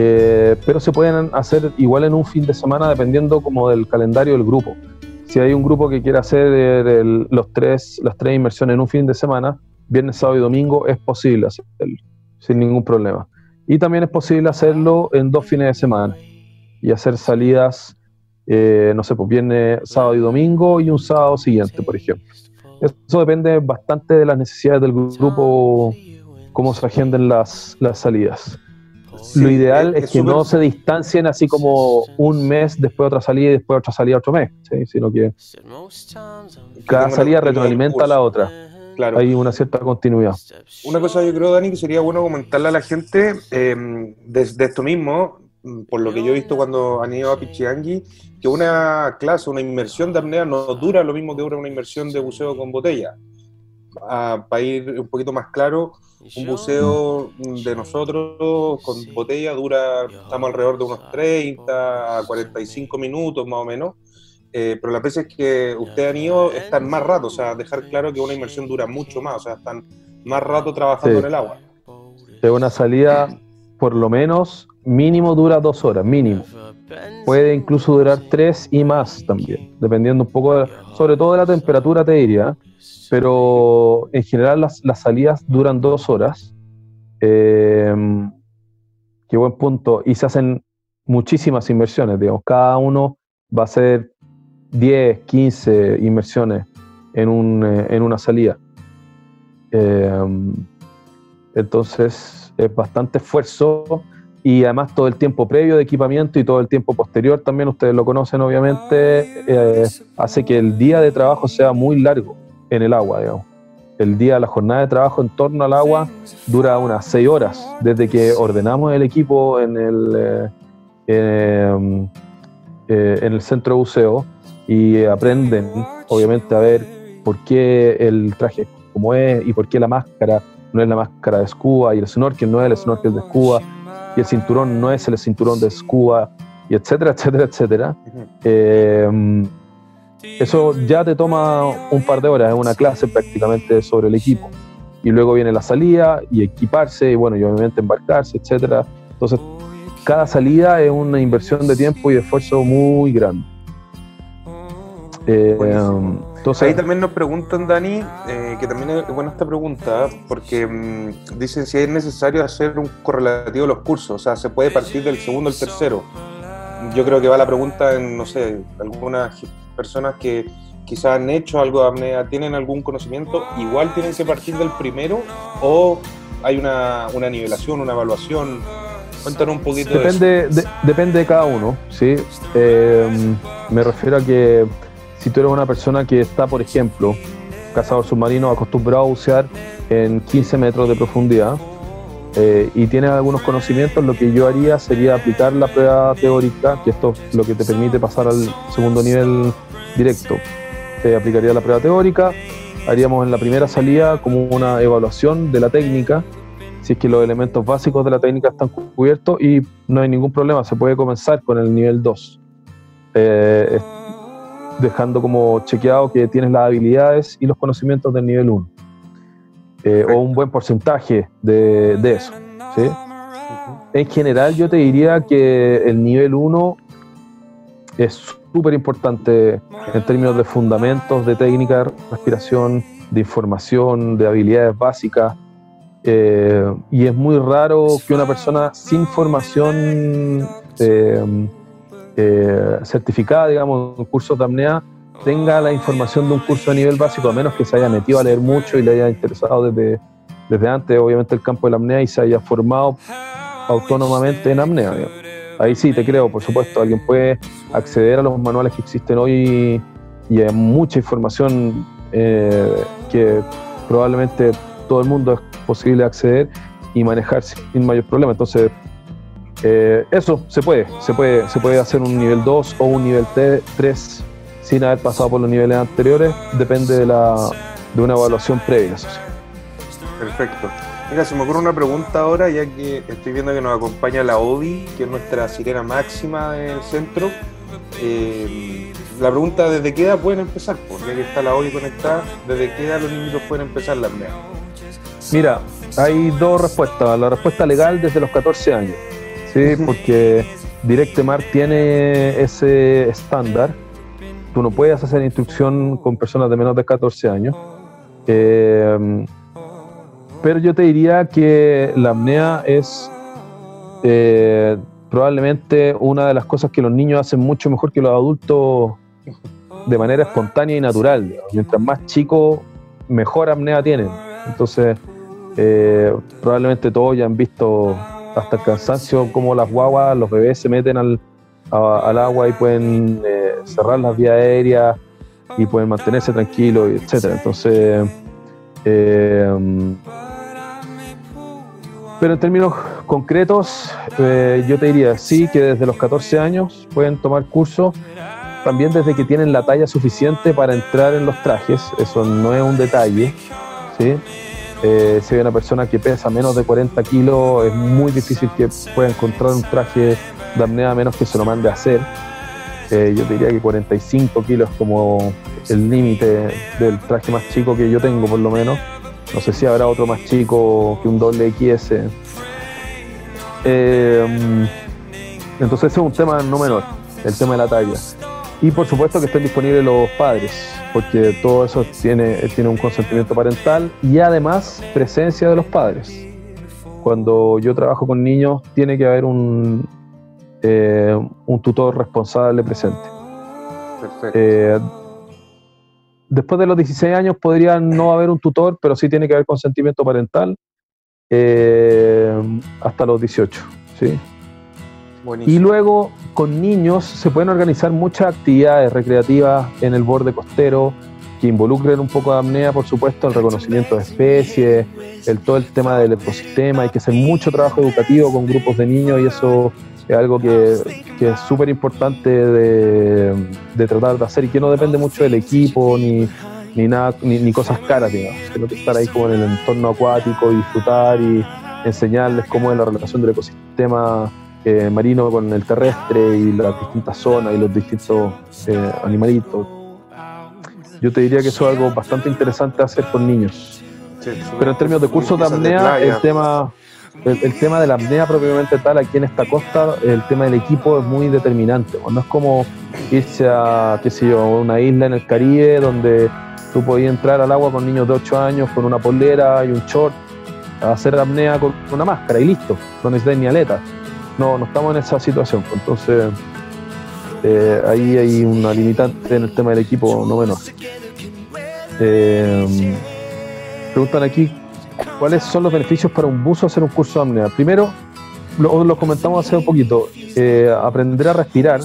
eh, pero se pueden hacer igual en un fin de semana dependiendo como del calendario del grupo. Si hay un grupo que quiere hacer los tres, las tres inmersiones en un fin de semana, viernes, sábado y domingo, es posible hacerlo sin ningún problema. Y también es posible hacerlo en dos fines de semana y hacer salidas, eh, no sé, pues viernes, sábado y domingo y un sábado siguiente, por ejemplo. Eso depende bastante de las necesidades del grupo, cómo se agenden las salidas lo ideal es, que no se distancien así como un mes después otra salida y después otra salida otro mes, sino que cada salida retroalimenta a la otra. Claro. Hay una cierta continuidad. Una cosa yo creo, Dani, que sería bueno comentarle a la gente desde esto mismo, por lo que yo he visto cuando han ido a Pichiangui, que una clase, una inmersión de apnea no dura lo mismo que dura una inmersión de buceo con botella. Ah, para ir un poquito más claro, un buceo de nosotros con botella dura, estamos alrededor de unos 30 a 45 minutos más o menos, eh, pero las veces que ustedes han ido están más rato, o sea, dejar claro que una inmersión dura mucho más, o sea, están más rato trabajando en el agua. Es una salida, por lo menos, mínimo dura dos horas, mínimo. Puede incluso durar tres y más también, dependiendo un poco, sobre todo de la temperatura, te diría. Pero en general las, salidas duran dos horas. Eh, qué buen punto. Y se hacen muchísimas inversiones, digamos. Cada uno va a hacer 10, 15 inversiones en, un, eh, en una salida. Eh, entonces es bastante esfuerzo y además todo el tiempo previo de equipamiento y todo el tiempo posterior también, ustedes lo conocen obviamente, eh, hace que el día de trabajo sea muy largo en el agua, digamos. El día, la jornada de trabajo en torno al agua dura unas 6 horas, desde que ordenamos el equipo en el, en el centro de buceo y aprenden obviamente a ver por qué el traje como es y por qué la máscara no es la máscara de scuba y el snorkel no es el snorkel de scuba y el cinturón no es el cinturón de scuba y etcétera, etcétera, etcétera. Eh, eso ya te toma un par de horas, es una clase prácticamente sobre el equipo. Y luego viene la salida y equiparse y bueno, y obviamente embarcarse, etcétera. Entonces, cada salida es una inversión de tiempo y esfuerzo muy grande. Eh, entonces, Ahí también nos preguntan, Dani, eh, que también es buena esta pregunta, porque mm, dicen si es necesario hacer un correlativo de los cursos, o sea, se puede partir del segundo al tercero. Yo creo que va la pregunta en, no sé, algunas personas que quizás han hecho algo de apnea, tienen algún conocimiento, igual tienen que partir del primero o hay una, una nivelación, una evaluación. Cuéntanos un poquito depende, de eso. depende de cada uno, ¿sí? Eh, me refiero a que si tú eres una persona que está, por ejemplo, cazador submarino acostumbrado a bucear en 15 metros de profundidad eh, y tienes algunos conocimientos, lo que yo haría sería aplicar la prueba teórica, que esto es lo que te permite pasar al segundo nivel directo. Te aplicaría la prueba teórica, haríamos en la primera salida como una evaluación de la técnica, si es que los elementos básicos de la técnica están cubiertos y no hay ningún problema, se puede comenzar con el nivel 2 dejando como chequeado que tienes las habilidades y los conocimientos del nivel 1. Eh, o un buen porcentaje de, de eso. ¿sí? En general yo te diría que el nivel 1 es súper importante en términos de fundamentos, de técnica de respiración, de información, de habilidades básicas. Eh, y es muy raro que una persona sin formación eh, eh, certificada, digamos, en cursos de apnea, tenga la información de un curso de nivel básico, a menos que se haya metido a leer mucho y le haya interesado desde, desde antes, obviamente, el campo de la apnea y se haya formado autónomamente en apnea. Ahí sí, te creo, por supuesto, alguien puede acceder a los manuales que existen hoy y hay mucha información eh, que probablemente todo el mundo es posible acceder y manejar sin mayor problema. Entonces, eh, eso se puede, se puede, se puede hacer un nivel 2 o un nivel 3 sin haber pasado por los niveles anteriores, depende de, la, de una evaluación previa. Perfecto. Mira, se me ocurre una pregunta ahora, ya que estoy viendo que nos acompaña la ODI, que es nuestra sirena máxima del centro. Eh, la pregunta, ¿desde qué edad pueden empezar? Porque ya que está la ODI conectada, ¿desde qué edad los niños pueden empezar la apnea? Mira, hay dos respuestas. La respuesta legal desde los 14 años. Sí, porque Directemar tiene ese estándar. Tú no puedes hacer instrucción con personas de menos de 14 años. Eh, pero yo te diría que la apnea es eh, probablemente una de las cosas que los niños hacen mucho mejor que los adultos de manera espontánea y natural. Mientras más chicos, mejor apnea tienen. Entonces, eh, probablemente todos ya han visto hasta el cansancio como las guaguas, los bebés se meten al, al agua y pueden eh, cerrar las vías aéreas y pueden mantenerse tranquilos, etc. Entonces, eh, Pero en términos concretos, eh, yo te diría sí, que desde los 14 años pueden tomar cursos, también desde que tienen la talla suficiente para entrar en los trajes, eso no es un detalle, ¿sí? Eh, si hay una persona que pesa menos de 40 kilos, es muy difícil que pueda encontrar un traje de apnea a menos que se lo mande a hacer. Eh, yo diría que 45 kilos es como el límite del traje más chico que yo tengo, por lo menos. No sé si habrá otro más chico que un doble XS. Eh, entonces es un tema no menor, el tema de la talla. Y por supuesto que estén disponibles los padres, porque todo eso tiene, tiene un consentimiento parental y además presencia de los padres. Cuando yo trabajo con niños tiene que haber un, eh, un tutor responsable presente. Perfecto. Eh, después de los 16 años podría no haber un tutor, pero sí tiene que haber consentimiento parental eh, hasta los 18. ¿sí? Buenísimo. Y luego con niños se pueden organizar muchas actividades recreativas en el borde costero que involucren un poco de apnea, por supuesto, el reconocimiento de especies, el, todo el tema del ecosistema, hay que hacer mucho trabajo educativo con grupos de niños y eso es algo que, es súper importante de, de tratar de hacer y que no depende mucho del equipo ni, ni nada, ni, ni cosas caras, digamos, sino que estar ahí como en el entorno acuático y disfrutar y enseñarles cómo es la relación del ecosistema eh, marino con el terrestre y las distintas zonas y los distintos eh, animalitos. Yo te diría que eso es algo bastante interesante hacer con niños. Sí, sí. Pero en términos de cursos de apnea, el tema, el, el tema de la apnea propiamente tal aquí en esta costa, el tema del equipo es muy determinante. pues, No es como irse a, qué sé yo, una isla en el Caribe donde tú podías entrar al agua con niños de 8 años con una polera y un short a hacer apnea con una máscara y listo, no necesitas ni aleta. No, no estamos en esa situación. pues, Entonces, eh, ahí hay una limitante en el tema del equipo no menor. Eh, preguntan aquí cuáles son los beneficios para un buzo hacer un curso de apnea. Primero, lo, comentamos hace un poquito, eh, aprender a respirar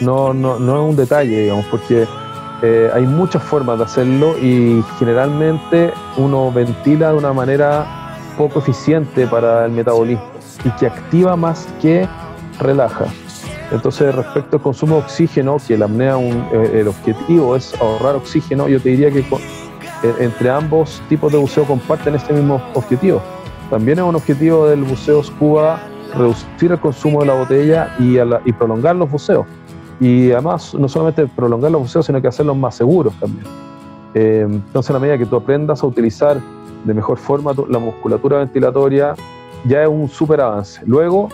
no, no, no es un detalle, digamos, porque eh, hay muchas formas de hacerlo y generalmente uno ventila de una manera poco eficiente para el metabolismo y que activa más que relaja. Entonces, respecto al consumo de oxígeno, que la apnea, un- eh, el objetivo es ahorrar oxígeno, yo te diría que eh, entre ambos tipos de buceo comparten este mismo objetivo. También es un objetivo del buceo scuba reducir el consumo de la botella y, prolongar los buceos. Y además, no solamente prolongar los buceos, sino que hacerlos más seguros también. Eh, entonces, a la medida que tú aprendas a utilizar de mejor forma la musculatura ventilatoria, ya es un súper avance. Luego,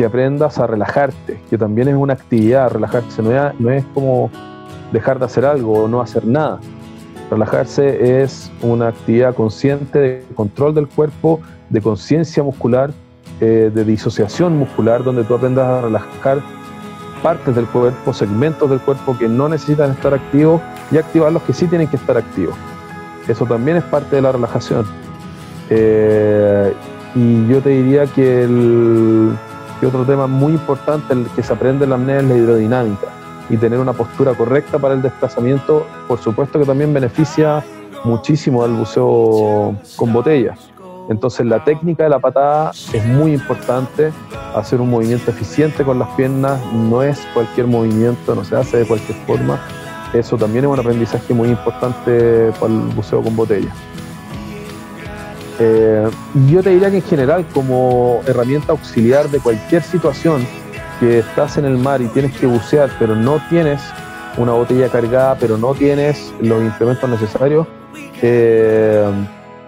que aprendas a relajarte, que también es una actividad, relajarse no es, como dejar de hacer algo o no hacer nada. Relajarse es una actividad consciente de control del cuerpo, de conciencia muscular, eh, de disociación muscular, donde tú aprendas a relajar partes del cuerpo, segmentos del cuerpo que no necesitan estar activos y activar los que sí tienen que estar activos. Eso también es parte de la relajación. Eh, y yo te diría que, el, otro tema muy importante el que se aprende en la apnea es la hidrodinámica y tener una postura correcta para el desplazamiento, por supuesto que también beneficia muchísimo al buceo con botella. Entonces la técnica de la patada es muy importante, hacer un movimiento eficiente con las piernas no es cualquier movimiento, no se hace de cualquier forma. Eso también es un aprendizaje muy importante para el buceo con botella. Eh, yo te diría que en general, como herramienta auxiliar de cualquier situación que estás en el mar y tienes que bucear, pero no tienes una botella cargada, pero no tienes los implementos necesarios, eh,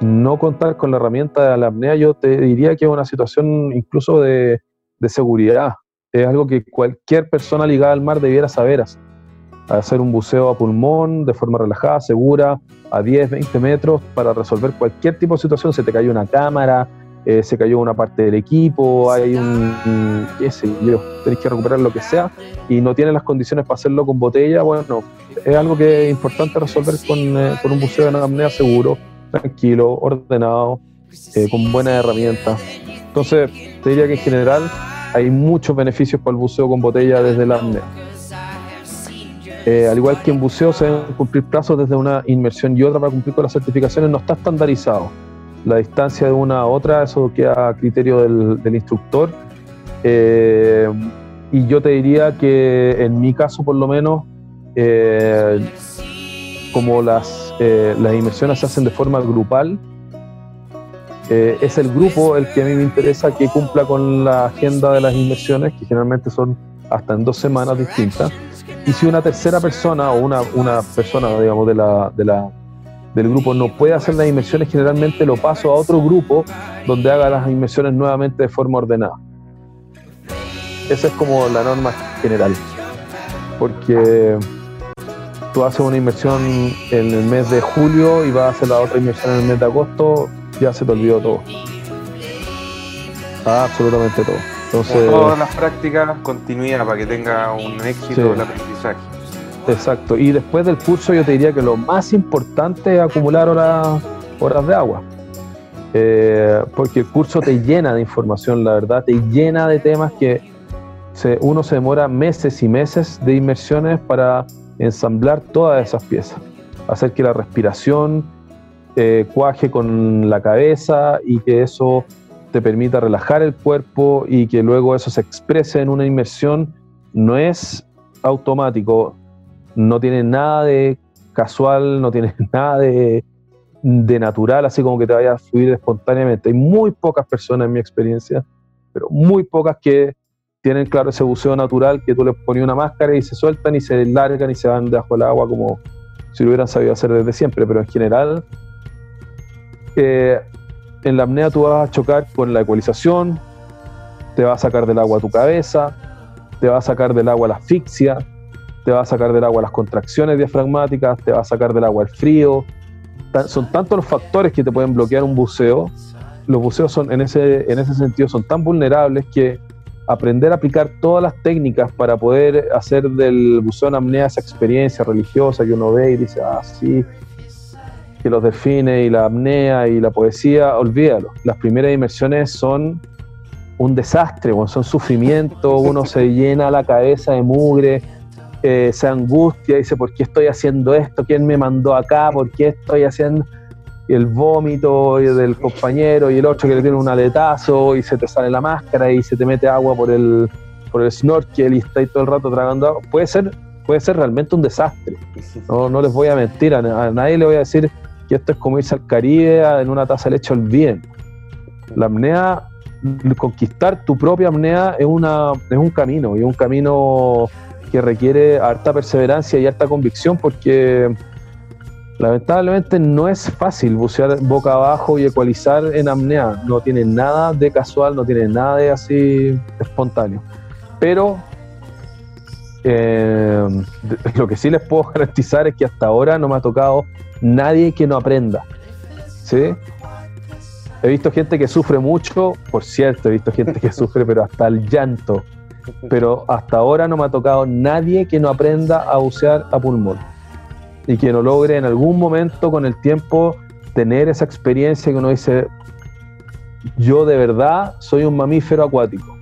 no contar con la herramienta de la apnea, yo te diría que es una situación incluso de, de seguridad. Es algo que cualquier persona ligada al mar debiera saber hacer. Un buceo a pulmón de forma relajada, segura, a 10, 20 metros para resolver cualquier tipo de situación. Se te cayó una cámara, eh, se cayó una parte del equipo, hay un, un- qué sé yo, tenés que recuperar lo que sea y no tienes las condiciones para hacerlo con botella, bueno, es algo que es importante resolver con, eh, con un buceo de apnea seguro, tranquilo, ordenado, eh, con buenas herramientas. Entonces, te diría que en general hay muchos beneficios para el buceo con botella desde la apnea. Eh, al igual que en buceo se deben cumplir plazos desde una inmersión y otra para cumplir con las certificaciones, no está estandarizado. la distancia de una a otra, eso queda a criterio del, instructor. Eh, y yo te diría que en mi caso por lo menos, eh, como las, las inmersiones se hacen de forma grupal, es el grupo el que a mí me interesa que cumpla con la agenda de las inmersiones, que generalmente son hasta en dos semanas distintas. Y si una tercera persona o una, una persona, digamos, de la, de la del grupo no puede hacer las inversiones, generalmente lo paso a otro grupo donde haga las inversiones nuevamente de forma ordenada. Esa es como la norma general. Porque tú haces una inversión en el mes de julio y vas a hacer la otra inversión en el mes de agosto, ya se te olvidó todo. absolutamente todo. Entonces, todas las prácticas, continuidad para que tenga un éxito el aprendizaje. Exacto. Y después del curso yo te diría que lo más importante es acumular horas, horas de agua. Eh, porque el curso te llena de información, la verdad, te llena de temas que uno se demora meses y meses de inmersiones para ensamblar todas esas piezas. Hacer que la respiración eh, cuaje con la cabeza y que eso te permita relajar el cuerpo y que luego eso se exprese en una inmersión no es automático, no tiene nada de casual, no tiene *laughs* nada de, natural, así como que te vaya a fluir espontáneamente. Hay muy pocas personas en mi experiencia, pero muy pocas que tienen claro ese buceo natural que tú les pones una máscara y se sueltan y se largan y se van debajo del agua como si lo hubieran sabido hacer desde siempre, pero en general eh, en la apnea tú vas a chocar con la ecualización, te va a sacar del agua tu cabeza, te va a sacar del agua la asfixia, te va a sacar del agua las contracciones diafragmáticas, te va a sacar del agua el frío. Son tantos los factores que te pueden bloquear un buceo. Los buceos son en ese, en ese sentido son tan vulnerables que aprender a aplicar todas las técnicas para poder hacer del buceo en apnea esa experiencia religiosa que uno ve y dice, ah, sí, que los define y la apnea y la poesía, olvídalo. Las primeras inmersiones son un desastre, son sufrimiento, uno se llena la cabeza de mugre, eh, se angustia, dice, ¿por qué estoy haciendo esto? ¿Quién me mandó acá? ¿Por qué estoy haciendo el vómito del compañero y el otro que le tiene un aletazo y se te sale la máscara y se te mete agua por el, por el snorkel y está ahí todo el rato tragando agua? Puede ser, puede ser realmente un desastre. No, no les voy a mentir, a, nadie le voy a decir que esto es como irse al Caribe en una taza de leche al bien. La apnea, conquistar tu propia apnea es, una, es un camino, y es un camino que requiere harta perseverancia y harta convicción porque lamentablemente no es fácil bucear boca abajo y ecualizar en apnea. No tiene nada de casual, no tiene nada de así espontáneo. Pero eh, *laughs* lo que sí les puedo *laughs* garantizar es que hasta ahora no me ha tocado nadie que no aprenda. ¿Sí? He visto gente que sufre mucho, por cierto, he visto gente que *laughs* sufre, pero hasta el llanto pero hasta ahora no me ha tocado nadie que no aprenda a bucear a pulmón y que no logre en algún momento con el tiempo tener esa experiencia que uno dice, yo de verdad soy un mamífero acuático.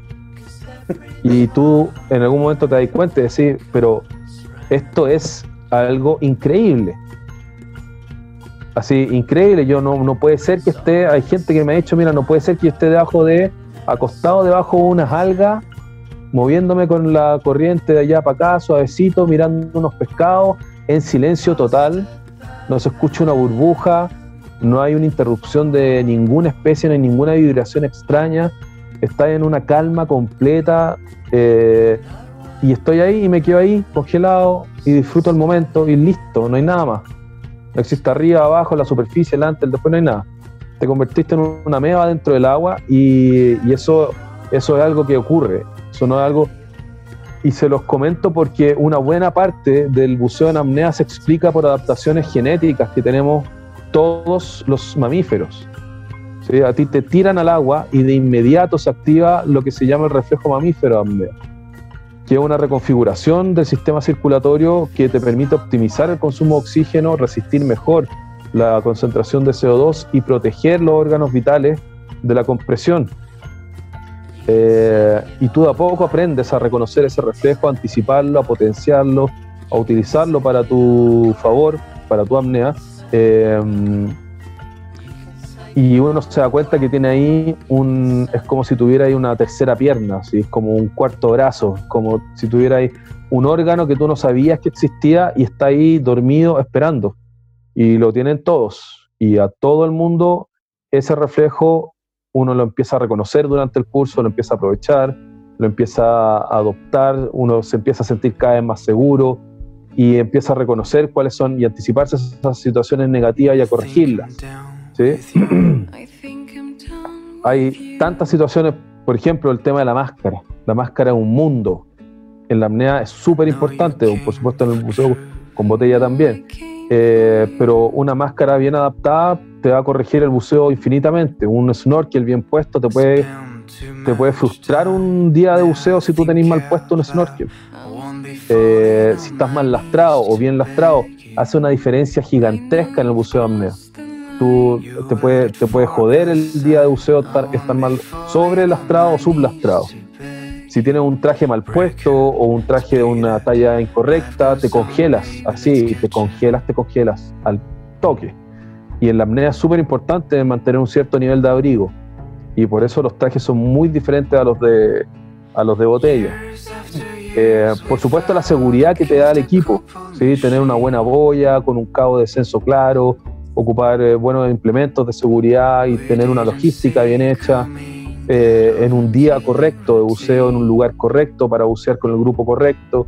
Y tú en algún momento te das cuenta y decís, pero esto es algo increíble. Así, increíble, yo no, no puede ser que esté, hay gente que me ha dicho, mira, no puede ser que esté debajo de, acostado debajo de unas algas moviéndome con la corriente de allá para acá, suavecito, mirando unos pescados, en silencio total, no se escucha una burbuja, no hay una interrupción de ninguna especie, no hay ninguna vibración extraña, está en una calma completa eh, y estoy ahí y me quedo ahí congelado y disfruto el momento y listo, no hay nada más. No existe arriba, abajo, la superficie, delante, el después no hay nada. Te convertiste en una meva dentro del agua y, y eso, eso es algo que ocurre no es algo... Y se los comento porque una buena parte del buceo en apnea se explica por adaptaciones genéticas que tenemos todos los mamíferos. A ti te tiran al agua y de inmediato se activa lo que se llama el reflejo mamífero apnea, que es una reconfiguración del sistema circulatorio que te permite optimizar el consumo de oxígeno, resistir mejor la concentración de CO2 y proteger los órganos vitales de la compresión. Eh, y tú de a poco aprendes a reconocer ese reflejo, a anticiparlo, a potenciarlo, a utilizarlo para tu favor, para tu apnea. Eh, y uno se da cuenta que tiene ahí un, es como si tuviera ahí una tercera pierna, es como un cuarto brazo, como si tuviera ahí un órgano que tú no sabías que existía y está ahí dormido esperando. Y lo tienen todos. Y a todo el mundo ese reflejo uno lo empieza a reconocer durante el curso, lo empieza a aprovechar, lo empieza a adoptar, uno se empieza a sentir cada vez más seguro y empieza a reconocer cuáles son y anticiparse esas situaciones negativas y a corregirlas. Hay tantas situaciones, por ejemplo, el tema de la máscara. La máscara es un mundo. En la apnea es súper importante, por supuesto en el museo con botella también. Eh, pero una máscara bien adaptada te va a corregir el buceo infinitamente. Un snorkel bien puesto te puede, te puede frustrar un día de buceo si tú tenés mal puesto un snorkel. Eh, si estás mal lastrado o bien lastrado, hace una diferencia gigantesca en el buceo de apnea tú te puede, te puede joder el día de buceo estar, estar mal sobrelastrado o sublastrado. Si tienes un traje mal puesto o un traje de una talla incorrecta, te congelas, así, te congelas, te congelas al toque. Y en la apnea es súper importante mantener un cierto nivel de abrigo. Y por eso los trajes son muy diferentes a los de, a los de botella. Eh, por supuesto, la seguridad que te da el equipo, ¿sí? tener una buena boya con un cabo de descenso claro, ocupar eh, buenos implementos de seguridad y tener una logística bien hecha eh, en un día correcto de buceo, en un lugar correcto para bucear con el grupo correcto,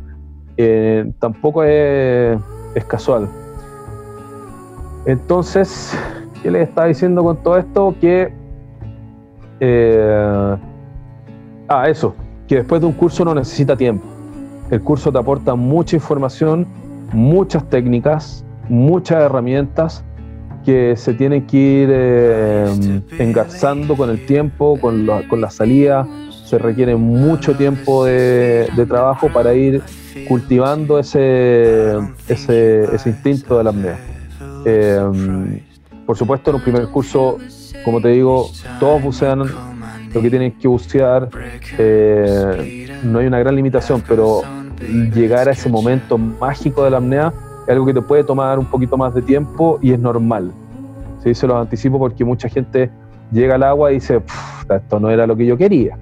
eh, tampoco es, casual. Entonces, ¿qué les está diciendo con todo esto? Que... ah, eso, que después de un curso no necesita tiempo. El curso te aporta mucha información, muchas técnicas, muchas herramientas que se tiene que ir eh, engarzando con el tiempo, con la, con la salida. Se requiere mucho tiempo de, trabajo para ir cultivando ese, ese, instinto de la apnea. Eh, por supuesto, en un primer curso, como te digo, todos bucean lo que tienen que bucear. Eh, no hay una gran limitación, pero llegar a ese momento mágico de la apnea es algo que te puede tomar un poquito más de tiempo y es normal. ¿sí? Se los anticipo porque mucha gente llega al agua y dice, esto no era lo que yo quería.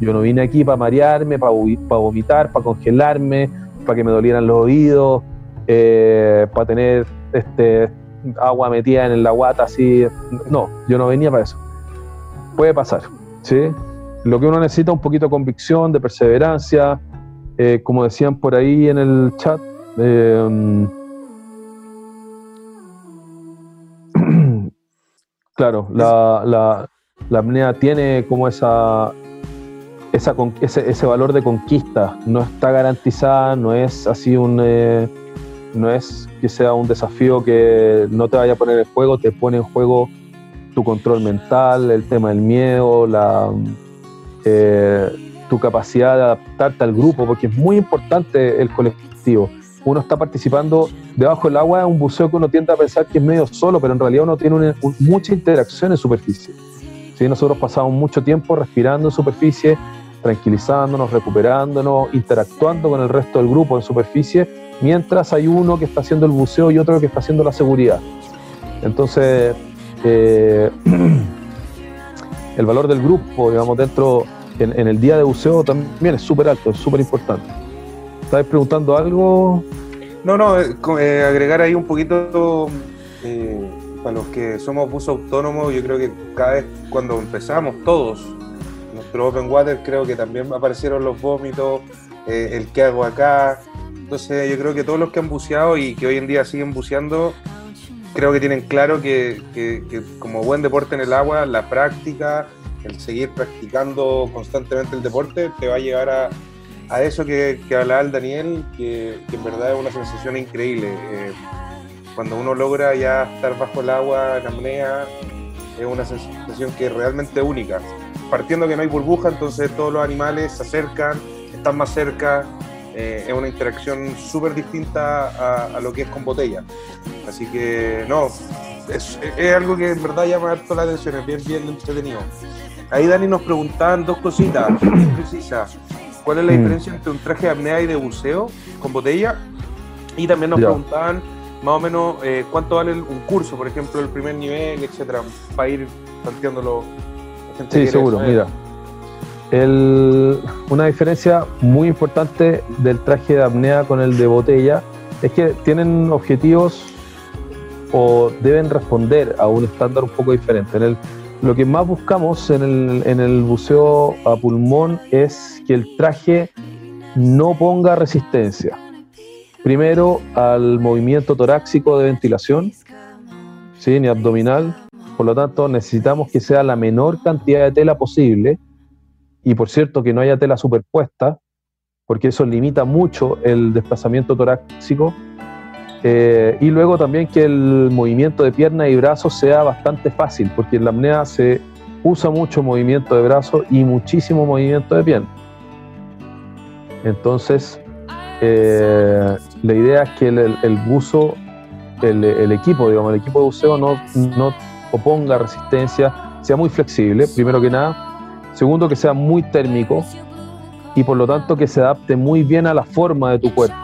Yo no vine aquí para marearme, para, vomitar, para congelarme, para que me dolieran los oídos, eh, para tener este, agua metida en la guata así. No, yo no venía para eso. Puede pasar, ¿sí? Lo que uno necesita es un poquito de convicción, de perseverancia, eh, como decían por ahí en el chat, eh, *clears throat* claro, la, la, la, apnea tiene como esa, esa ese, ese, valor de conquista. No está garantizada, no es así un. Eh, no es que sea un desafío que no te vaya a poner en juego, te pone en juego tu control mental, el tema del miedo, la, eh, tu capacidad de adaptarte al grupo, porque es muy importante el colectivo uno está participando debajo del agua, es un buceo que uno tiende a pensar que es medio solo, pero en realidad uno tiene mucha interacción en superficie. ¿Sí? Nosotros pasamos mucho tiempo respirando en superficie, tranquilizándonos, recuperándonos, interactuando con el resto del grupo en superficie, mientras hay uno que está haciendo el buceo y otro que está haciendo la seguridad. Entonces, eh, *clears throat* el valor del grupo, digamos, dentro, en, en el día de buceo también es súper alto, es súper importante. ¿Estabas preguntando algo? No, no, eh, eh, agregar ahí un poquito eh, para los que somos bus autónomos, yo creo que cada vez cuando empezamos todos, nuestro Open Water, creo que también aparecieron los vómitos, el que hago acá. Entonces yo creo que todos los que han buceado y que hoy en día siguen buceando, creo que tienen claro que, que como buen deporte en el agua, la práctica, el seguir practicando constantemente el deporte, te va a llevar a a eso que, que hablaba el Daniel, que, en verdad es una sensación increíble. Eh, cuando uno logra ya estar bajo el agua en es una sensación que es realmente única. Partiendo que no hay burbuja, entonces todos los animales se acercan, están más cerca, eh, es una interacción súper distinta a, lo que es con botella. Así que no, es, es, algo que en verdad llama harto la atención, es bien, bien entretenido. Ahí Dani nos preguntaban dos cositas precisas. ¿Cuál es la mm. diferencia entre un traje de apnea y de buceo con botella? Y también nos preguntaban más o menos eh, cuánto vale un curso, por ejemplo, el primer nivel, etcétera, para ir planteándolo. Sí, seguro, mira. una diferencia muy importante del traje de apnea con el de botella es que tienen objetivos o deben responder a un estándar un poco diferente. En el, lo que más buscamos en el, buceo a pulmón es que el traje no ponga resistencia. Primero al movimiento torácico de ventilación, ¿sí? ni abdominal. Por lo tanto, necesitamos que sea la menor cantidad de tela posible. Y por cierto, que no haya tela superpuesta, porque eso limita mucho el desplazamiento torácico eh, y luego también que el movimiento de pierna y brazos sea bastante fácil, porque en la apnea se usa mucho movimiento de brazos y muchísimo movimiento de pierna. Entonces, eh, la idea es que el, buzo, el, equipo, digamos, el equipo de buceo no, no oponga resistencia, sea muy flexible, primero que nada. Segundo, que sea muy térmico y por lo tanto que se adapte muy bien a la forma de tu cuerpo,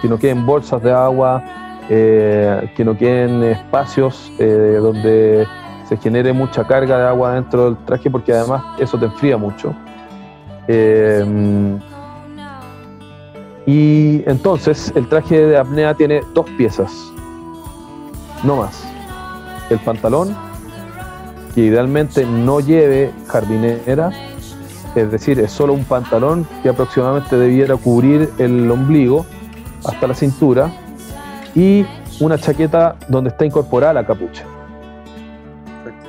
que no queden bolsas de agua, eh, que no queden espacios eh, donde se genere mucha carga de agua dentro del traje, porque además eso te enfría mucho. Eh, y entonces el traje de apnea tiene dos piezas, no más. El pantalón, que idealmente no lleve jardinera, es decir, es solo un pantalón que aproximadamente debiera cubrir el ombligo hasta la cintura y una chaqueta donde está incorporada la capucha.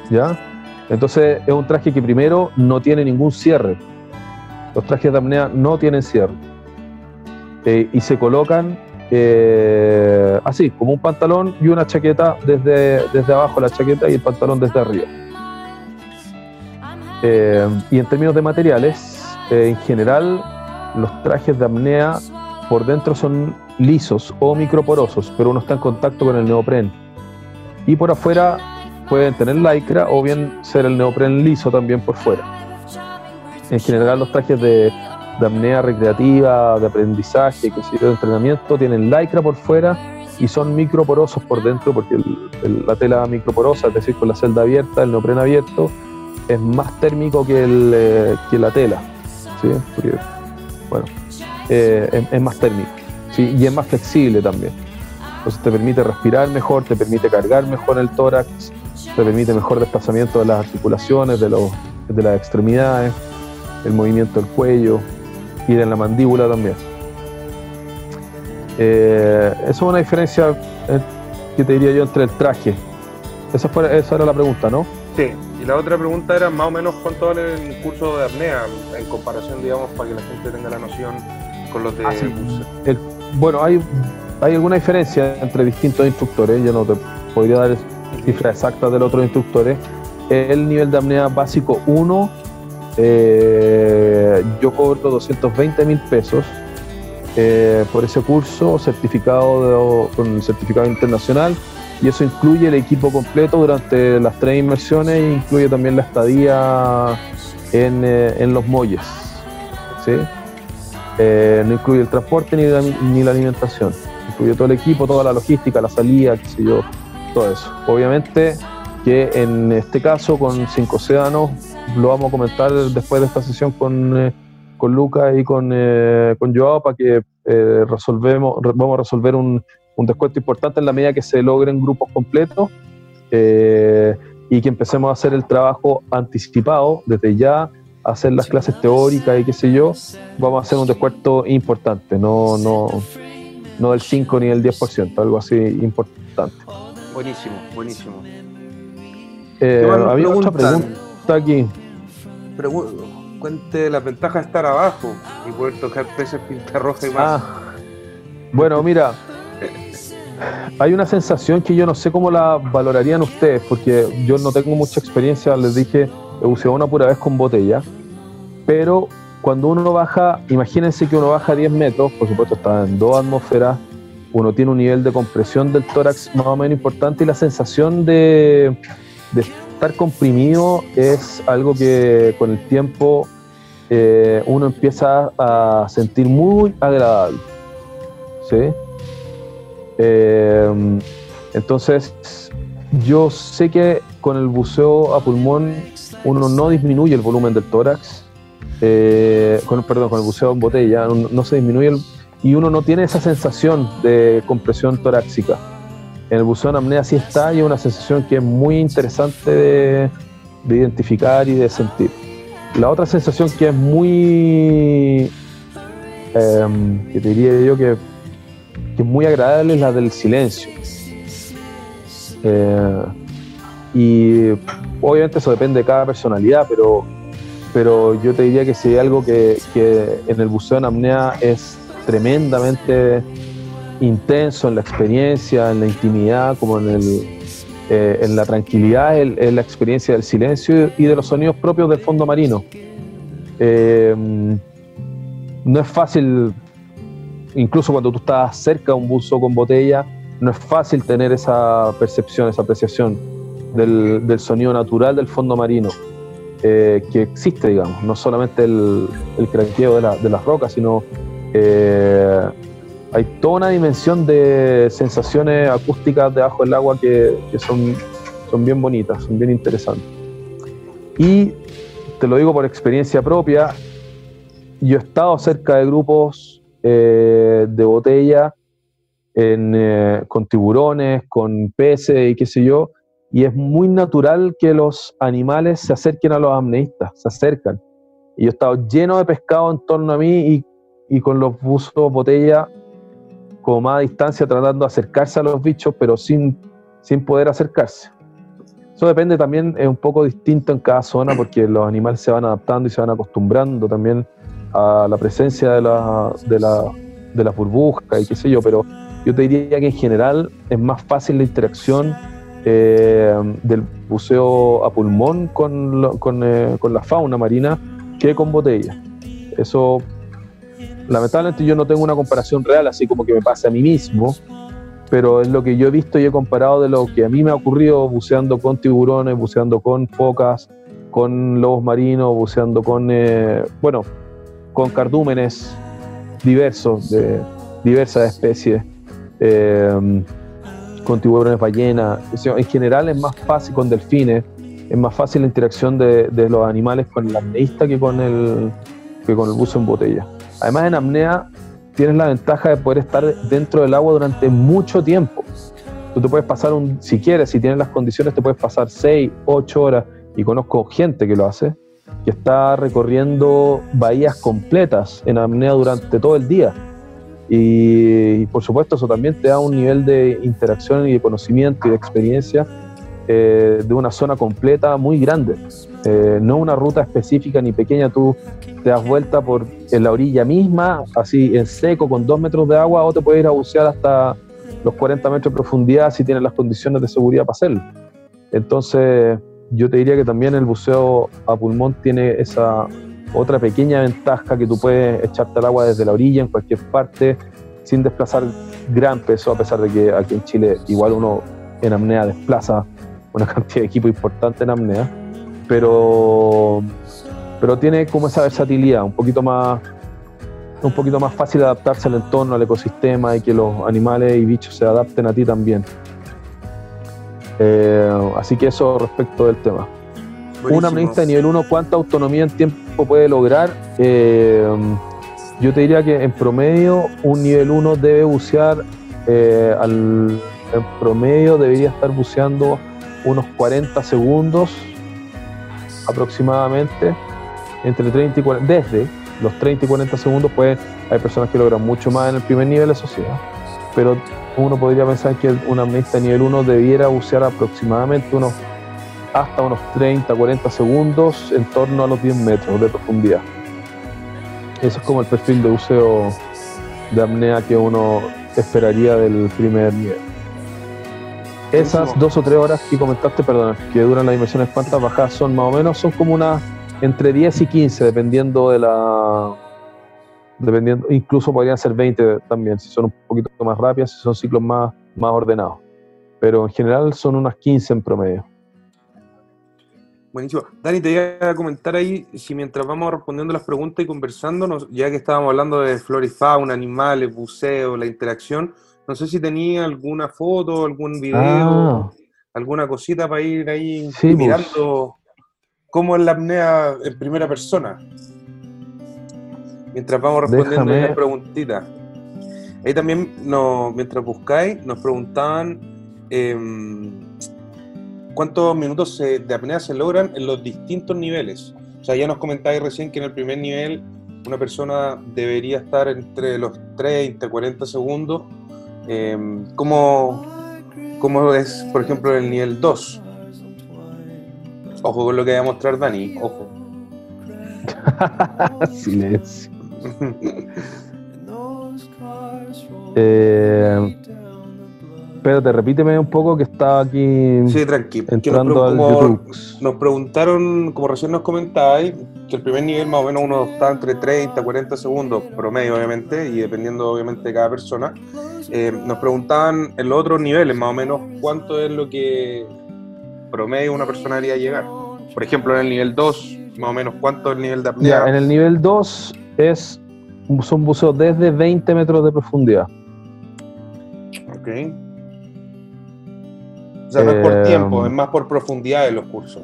¿Ya? Entonces es un traje que primero no tiene ningún cierre. Los trajes de apnea no tienen cierre. Eh, y se colocan eh, así, como un pantalón y una chaqueta desde, desde abajo la chaqueta y el pantalón desde arriba. Eh, y en términos de materiales, en general los trajes de apnea por dentro son lisos o microporosos, pero uno está en contacto con el neopren. Y por afuera pueden tener lycra o bien ser el neopren liso también por fuera. En general los trajes de, de apnea recreativa, de aprendizaje, que de entrenamiento, tienen lycra por fuera y son microporosos por dentro porque la tela microporosa, es decir, con la celda abierta, el neopren abierto, es más térmico que, eh, la tela. ¿sí? bueno, eh, es, más térmico ¿sí? y es más flexible también. Entonces te permite respirar mejor, te permite cargar mejor el tórax, te permite mejor desplazamiento de las articulaciones, de, los, de las extremidades, el movimiento del cuello y de la mandíbula también. Eh, eso es una diferencia eh, que te diría yo entre el traje. Esa, fue, esa era la pregunta, ¿no? Sí, y la otra pregunta era más o menos cuánto vale el curso de apnea en comparación, digamos, para que la gente tenga la noción con los de... Ah, bueno, hay, hay alguna diferencia entre distintos instructores, yo no te podría dar cifras exactas de los otros instructores. El nivel de apnea básico 1, eh, yo cobro 220 mil pesos eh, por ese curso certificado con el certificado internacional y eso incluye el equipo completo durante las tres inmersiones e incluye también la estadía en, eh, los muelles. Eh, no incluye el transporte ni la, ni la alimentación, incluye todo el equipo, toda la logística, la salida, qué sé yo, todo eso. Obviamente que en este caso con Cinco Océanos lo vamos a comentar después de esta sesión con, eh, con Lucas y con, con Joao para que resolvemos, vamos a resolver un, un descuento importante en la medida que se logren grupos completos eh, y que empecemos a hacer el trabajo anticipado desde ya, hacer las clases teóricas y qué sé yo, vamos a hacer un descuento importante, no, no, no del 5 ni del 10%, algo así importante. Buenísimo, buenísimo. Eh, había otra pregunta aquí. cuente las ventajas de estar abajo y poder tocar peces pinta roja y más. Ah, bueno, mira, hay una sensación que yo no sé cómo la valorarían ustedes, porque yo no tengo mucha experiencia, les dije, una pura vez con botella, pero cuando uno baja, imagínense que uno baja 10 metros, por supuesto está en dos atmósferas, uno tiene un nivel de compresión del tórax más o menos importante y la sensación de, estar comprimido es algo que con el tiempo eh, uno empieza a sentir muy agradable. ¿sí? Eh, entonces, yo sé que con el buceo a pulmón uno no disminuye el volumen del tórax, eh, con, perdón, con el buceo en botella no, se disminuye y uno no tiene esa sensación de compresión torácica. En el buceo en apnea sí está y es una sensación que es muy interesante de, identificar y de sentir. La otra sensación que es muy, em, que te diría yo que, que es muy agradable es la del silencio eh, y obviamente eso depende de cada personalidad, pero, pero yo te diría que si hay algo que, en el buceo en apnea es tremendamente intenso en la experiencia, en la intimidad, como en, el, eh, en la tranquilidad, es la experiencia del silencio y de los sonidos propios del fondo marino. Eh, no es fácil, incluso cuando tú estás cerca de un buzo con botella, no es fácil tener esa percepción, esa apreciación del, sonido natural del fondo marino, eh, que existe, digamos, no solamente el, el de, las rocas, sino eh, hay toda una dimensión de sensaciones acústicas debajo del agua que, son, bien bonitas, son bien interesantes. Y te lo digo por experiencia propia, yo he estado cerca de grupos eh, de botella con tiburones, con peces y qué sé yo, y es muy natural que los animales se acerquen a los amneístas, se acercan. Y yo he estado lleno de pescado en torno a mí y, con los buzos botella como más a distancia tratando de acercarse a los bichos, pero sin, sin poder acercarse. Eso depende también, es un poco distinto en cada zona porque los animales se van adaptando y se van acostumbrando también a la presencia de la, de la, de la burbuja y qué sé yo, pero yo te diría que en general es más fácil la interacción eh, del buceo a pulmón con, eh, con, la fauna marina que con botella. Eso, lamentablemente yo no tengo una comparación real, así como que me pasa a mí mismo, pero es lo que yo he visto y he comparado de lo que a mí me ha ocurrido buceando con tiburones, buceando con focas, con lobos marinos, buceando con, eh, bueno, con cardúmenes diversos, de diversas especies. Con tiburones ballenas. En general es más fácil con delfines, es más fácil la interacción de, los animales con el apneísta que con el, que con el buzo en botella. Además, en apnea tienes la ventaja de poder estar dentro del agua durante mucho tiempo. Tú te puedes pasar, un, si quieres, si tienes las condiciones, te puedes pasar 6, 8 horas, y conozco gente que lo hace, que está recorriendo bahías completas en apnea durante todo el día y, por supuesto eso también te da un nivel de interacción y de conocimiento y de experiencia eh, de una zona completa muy grande. Eh, no una ruta específica ni pequeña, tú te das vuelta por en la orilla misma, así en seco, con dos metros de agua, o te puedes ir a bucear hasta los 40 metros de profundidad si tienes las condiciones de seguridad para hacerlo. Entonces, yo te diría que también el buceo a pulmón tiene esa otra pequeña ventaja que tú puedes echarte al agua desde la orilla en cualquier parte sin desplazar gran peso, a pesar de que aquí en Chile igual uno en apnea desplaza una *laughs* cantidad de equipo importante en apnea, pero, pero tiene como esa versatilidad, un poquito más un poquito más fácil adaptarse al entorno, al ecosistema y que los animales y bichos se adapten a ti también. Eh, así que eso respecto del tema. Una amnista de nivel 1, ¿cuánta autonomía en tiempo puede lograr? Eh, yo te diría que en promedio un nivel 1 debe bucear, eh, al, en promedio debería estar buceando unos 40 segundos aproximadamente, entre 30 y 40, desde los 30 y 40 segundos, pues hay personas que logran mucho más en el primer nivel, de sociedad, pero uno podría pensar que un de nivel 1 debiera bucear aproximadamente unos hasta unos 30, 40 segundos en torno a los 10 metros de profundidad. Eso es como el perfil de buceo de apnea que uno esperaría del primer nivel. Esas dos o tres horas que comentaste, perdón, que duran las inmersiones, ¿cuántas bajadas son más o menos? Son como unas entre 10 y 15, dependiendo de la. Dependiendo, incluso podrían ser 20 también, si son un poquito más rápidas, si son ciclos más, más ordenados. Pero en general son unas 15 en promedio. Buenísimo. Dani, te iba a comentar ahí, si mientras vamos respondiendo las preguntas y conversando, ya que estábamos hablando de flora y fauna, animales, buceo, la interacción, No sé si tenía alguna foto, algún video, Ah, alguna cosita para ir ahí Sí, pues. mirando cómo es la apnea en primera persona. Mientras vamos respondiendo Déjame- las preguntitas. Ahí también, no, mientras buscáis, nos preguntaban em, cuántos minutos se- de apnea se logran en los distintos niveles. O sea, ya nos comentáis recién que en el primer nivel una persona debería estar entre los 30 y 40 segundos. Em, ¿cómo, ¿Cómo es, por ejemplo, el nivel 2? Ojo con lo que va a mostrar Dani, ojo. *laughs* silencio. *laughs* Eh, espérate, repíteme un poco que estaba aquí Sí, tranquilo. Entrando al como nos preguntaron, como recién nos comentabais, que el primer nivel más o menos uno está entre 30 y 40 segundos, promedio obviamente, y dependiendo obviamente de cada persona. Eh, nos preguntaban en los otros niveles más o menos cuánto es lo que promedio una persona haría llegar. Por ejemplo, en el nivel 2, más o menos cuánto es el nivel de apnea. Ya, en el nivel 2 es, son buceos desde 20 metros de profundidad. Ok. O sea, no es por Eh, tiempo, es más por profundidad de los cursos.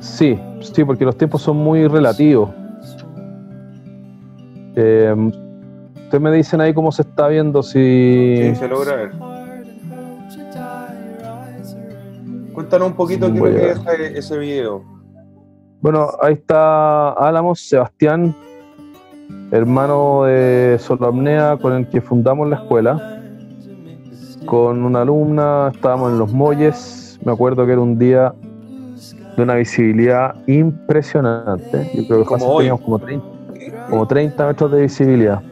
Sí, sí, porque los tiempos son muy relativos. Eh, Ustedes me dicen ahí cómo se está viendo si... Sí, se logra ver. Cuéntanos un poquito qué es ese, ese video. Bueno, ahí está Álamos, Sebastián, hermano de Soloapnea con el que fundamos la escuela. Con una alumna, estábamos en los Molles. Me acuerdo que era un día de una visibilidad impresionante. Yo creo que Como hoy. teníamos como 30, como 30 metros de visibilidad.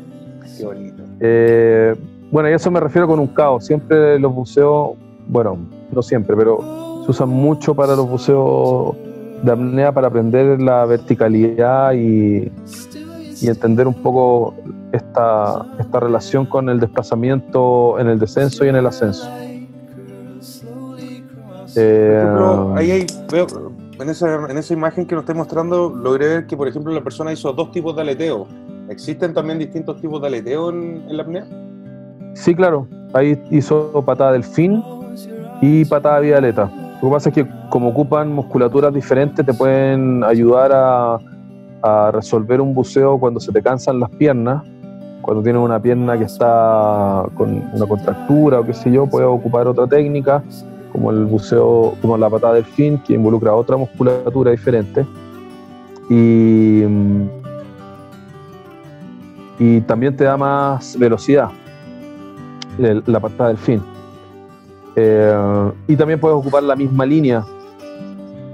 Qué bonito. Eh, bueno, y eso me refiero con un caos. Siempre los buceos, bueno, no siempre, pero se usan mucho para los buceos de apnea para aprender la verticalidad y, y entender un poco esta, esta relación con el desplazamiento en el descenso y en el ascenso. Eh, ejemplo, ahí hay, veo, en esa, en esa imagen que nos está mostrando, logré ver que, por ejemplo, la persona hizo dos tipos de aleteo. ¿Existen también distintos tipos de aleteo en, en la apnea? Sí, claro. Ahí hizo patada delfín y patada violeta. Lo que pasa es que como ocupan musculaturas diferentes, te pueden ayudar a, a resolver un buceo cuando se te cansan las piernas. Cuando tienes una pierna que está con una contractura o qué sé yo, puedes ocupar otra técnica, como el buceo, como la patada delfín, que involucra otra musculatura diferente. Y, y también te da más velocidad el- la patada del fin. Eh, y también puedes ocupar la misma línea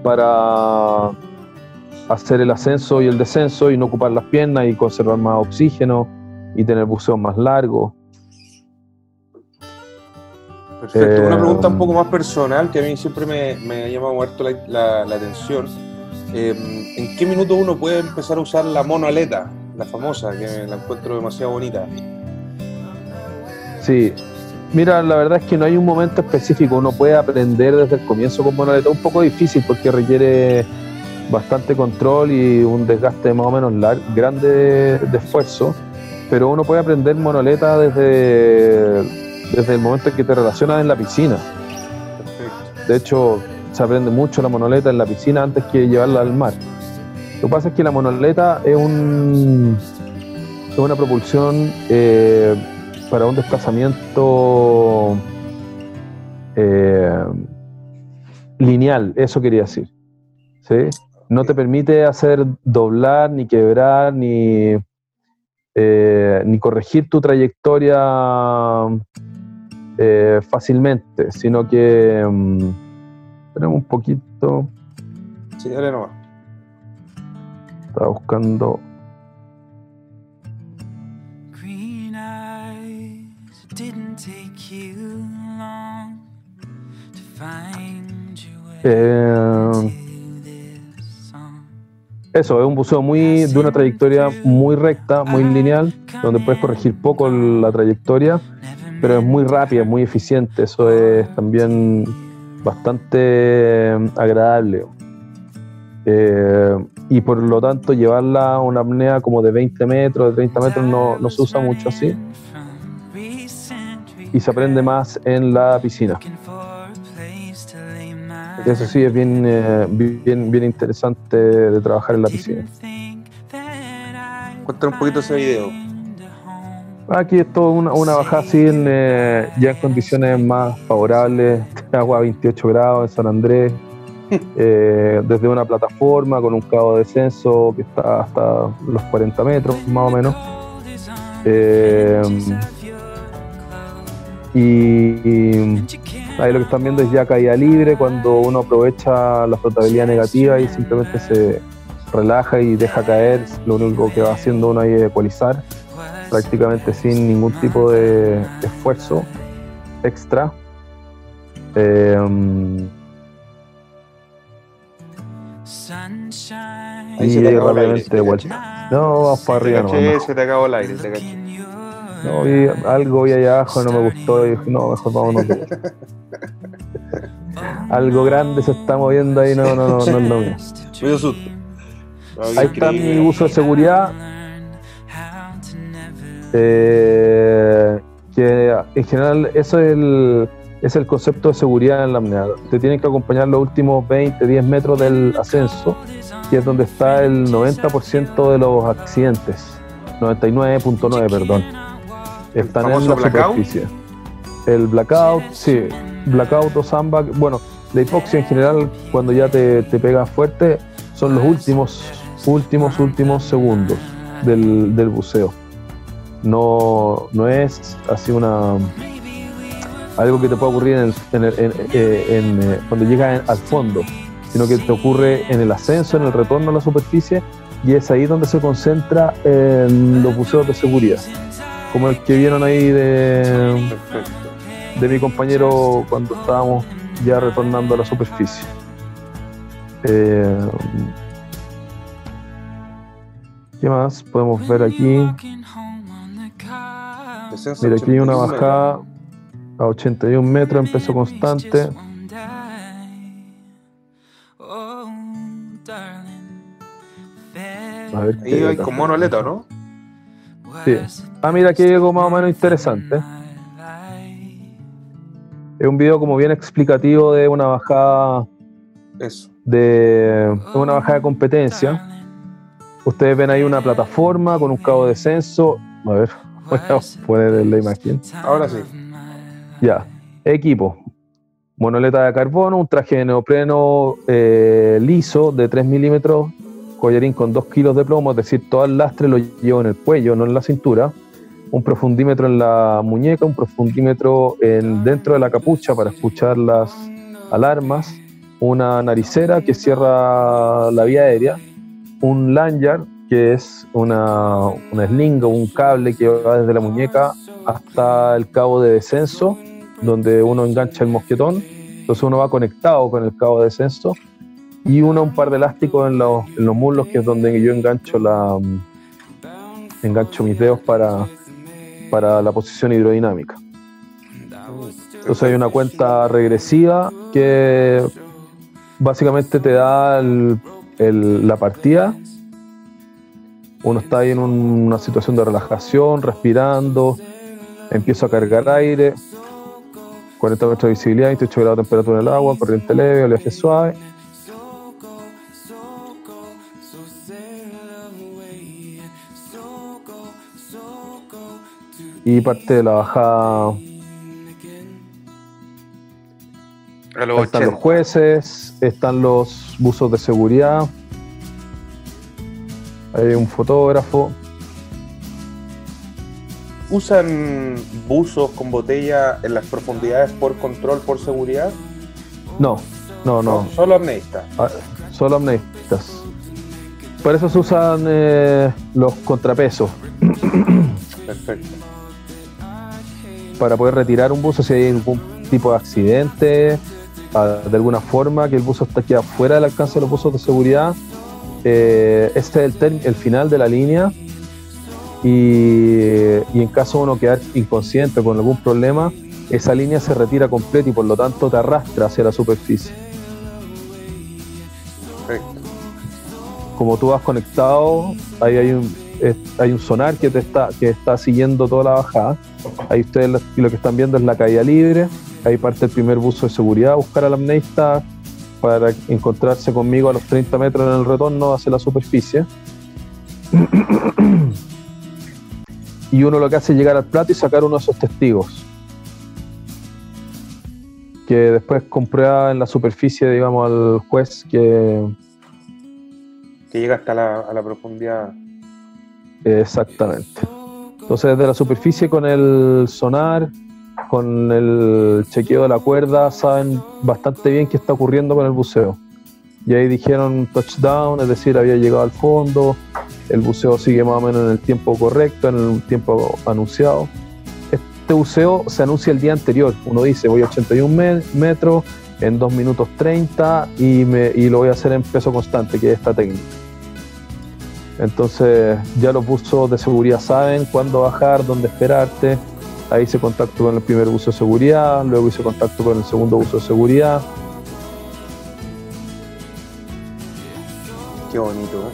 para hacer el ascenso y el descenso y no ocupar las piernas y conservar más oxígeno y tener buceo más largo. Perfecto. Eh, Una pregunta un poco más personal que a mí siempre me, me ha llamado la, la- la atención. Eh, ¿En qué minuto uno puede empezar a usar la monoaleta, la famosa, que la encuentro demasiado bonita? Sí. Mira, la verdad es que no hay un momento específico, uno puede aprender desde el comienzo con monoleta, un poco difícil porque requiere bastante control y un desgaste más o menos lar- grande de, de esfuerzo, pero uno puede aprender monoleta desde, desde el momento en que te relacionas en la piscina. Perfecto. De hecho, se aprende mucho la monoleta en la piscina antes que llevarla al mar. Lo que pasa es que la monoleta es, un, es una propulsión eh, para un desplazamiento eh, lineal, eso quería decir. ¿sí? No te permite hacer doblar, ni quebrar, ni, eh, ni corregir tu trayectoria eh, fácilmente, sino que mm, tenemos un poquito, Sí, dale nomás. estaba buscando, Green eyes didn't take you long to find your eso, es un buceo muy de una trayectoria muy recta, muy lineal, donde puedes corregir poco la trayectoria, pero es muy rápida, muy eficiente, eso es también bastante agradable. Eh, y por lo tanto llevarla a una apnea como de 20 metros, de 30 metros no, no se usa mucho así. Y se aprende más en la piscina. Eso sí es bien, eh, bien, bien interesante de trabajar en la piscina. Cuéntanos un poquito ese video. Aquí es todo una, una bajada así en, eh, ya en condiciones más favorables, *laughs* agua a 28 grados en San Andrés, *laughs* eh, desde una plataforma con un cabo de descenso que está hasta los 40 metros más o menos. Eh, y, y ahí lo que están viendo es ya caída libre cuando uno aprovecha la flotabilidad negativa y simplemente se relaja y deja caer. Lo único que va haciendo uno ahí es ecualizar prácticamente sin ningún tipo de esfuerzo extra. Eh, Ahí y se te acabó el aire, rápidamente te de vuelta. No, vamos para arriba caché, se te acabó el aire, te caché. No, vi algo vi allá abajo, no me gustó y dije, no, mejor vámonos. Vuelta. algo grande se está moviendo ahí, no, no, no, no es lo mío. Me Ahí está mi uso de seguridad. Eh, que en general eso es el, es el concepto de seguridad en la apnea. Te tienen que acompañar los últimos 20, 10 metros del ascenso, que es donde está el 90% de los accidentes. 99.9, perdón. Están en la blackout? superficie. El blackout, sí. Blackout o sandbag. Bueno, la hipoxia en general, cuando ya te, te pega fuerte, son los últimos, últimos, últimos segundos del, del buceo. No, no es así una algo que te puede ocurrir en eh, eh, cuando llegas al fondo, sino que te ocurre en el ascenso, en el retorno a la superficie, y es ahí donde se concentra en los buceos de seguridad, como el que vieron ahí de. De mi compañero cuando estábamos ya retornando a la superficie. Eh, ¿Qué más podemos ver aquí? Mira, aquí hay una 81 bajada a 81 metros en peso constante. A ver Ahí qué hay con monoleta, ¿no? Sí. Ah, mira, aquí hay algo más o menos interesante. Es un video como bien explicativo de una bajada Eso. de una bajada de competencia. Ustedes ven ahí una plataforma con un cabo de descenso. A ver, *laughs* voy a poner la imagen. Ahora sí. Ya, equipo. Monoleta de carbono, un traje de neopreno eh, liso de 3 milímetros, collarín con 2 kilos de plomo, es decir, todo el lastre lo llevo en el cuello, no en la cintura. Un profundímetro en la muñeca, un profundímetro en, dentro de la capucha para escuchar las alarmas, una naricera que cierra la vía aérea, un lanyard que es una, una sling o un cable que va desde la muñeca hasta el cabo de descenso, donde uno engancha el mosquetón. Entonces uno va conectado con el cabo de descenso y uno un par de elásticos en los, en los muslos, que es donde yo engancho la engancho mis dedos para, para la posición hidrodinámica. Entonces hay una cuenta regresiva que básicamente te da el- el- la partida. Uno está ahí en un- una situación de relajación, respirando, empiezo a cargar aire, 40 metros de visibilidad, 28 grados de temperatura en el agua, corriente leve, oleaje suave. Y parte de la bajada A los están los 80. jueces, están los buzos de seguridad, hay un fotógrafo. ¿Usan buzos con botella en las profundidades por control, por seguridad? No, no, no, Solo apneístas. ah, solo amnestas. Por eso se usan eh, los contrapesos, Perfecto. Para poder retirar un buzo si hay algún tipo de accidente, ah, de alguna forma, que el buzo está queda fuera del alcance de los buzos de seguridad. Eh, este es el, el final de la línea y, y en caso de uno quedar inconsciente con algún problema, esa línea se retira completa y por lo tanto te arrastra hacia la superficie. Perfecto. como tú vas conectado, ahí hay un, hay un sonar que te está, que está siguiendo toda la bajada. Ahí ustedes lo, lo que están viendo es la caída libre. Ahí parte el primer buzo de seguridad buscar al amneista para encontrarse conmigo a los 30 metros en el retorno hacia la superficie. y uno lo que hace es llegar al plato y sacar uno de esos testigos. Que después comprueba en la superficie, digamos, al juez que Que llega hasta la profundidad. Exactamente. Entonces desde la superficie con el sonar, con el chequeo de la cuerda, saben bastante bien qué está ocurriendo con el buceo. Y ahí dijeron touchdown, es decir, había llegado al fondo, el buceo sigue más o menos en el tiempo correcto, en el tiempo anunciado. Este buceo se anuncia el día anterior, uno dice voy a 81 me- metros en 2 minutos 30 y, me, y lo voy a hacer en peso constante, que es esta técnica. Entonces ya los buzos de seguridad saben cuándo bajar, dónde esperarte. Ahí hice contacto con el primer buzo de seguridad, luego hice contacto con el segundo buzo de seguridad. Qué bonito, ¿eh?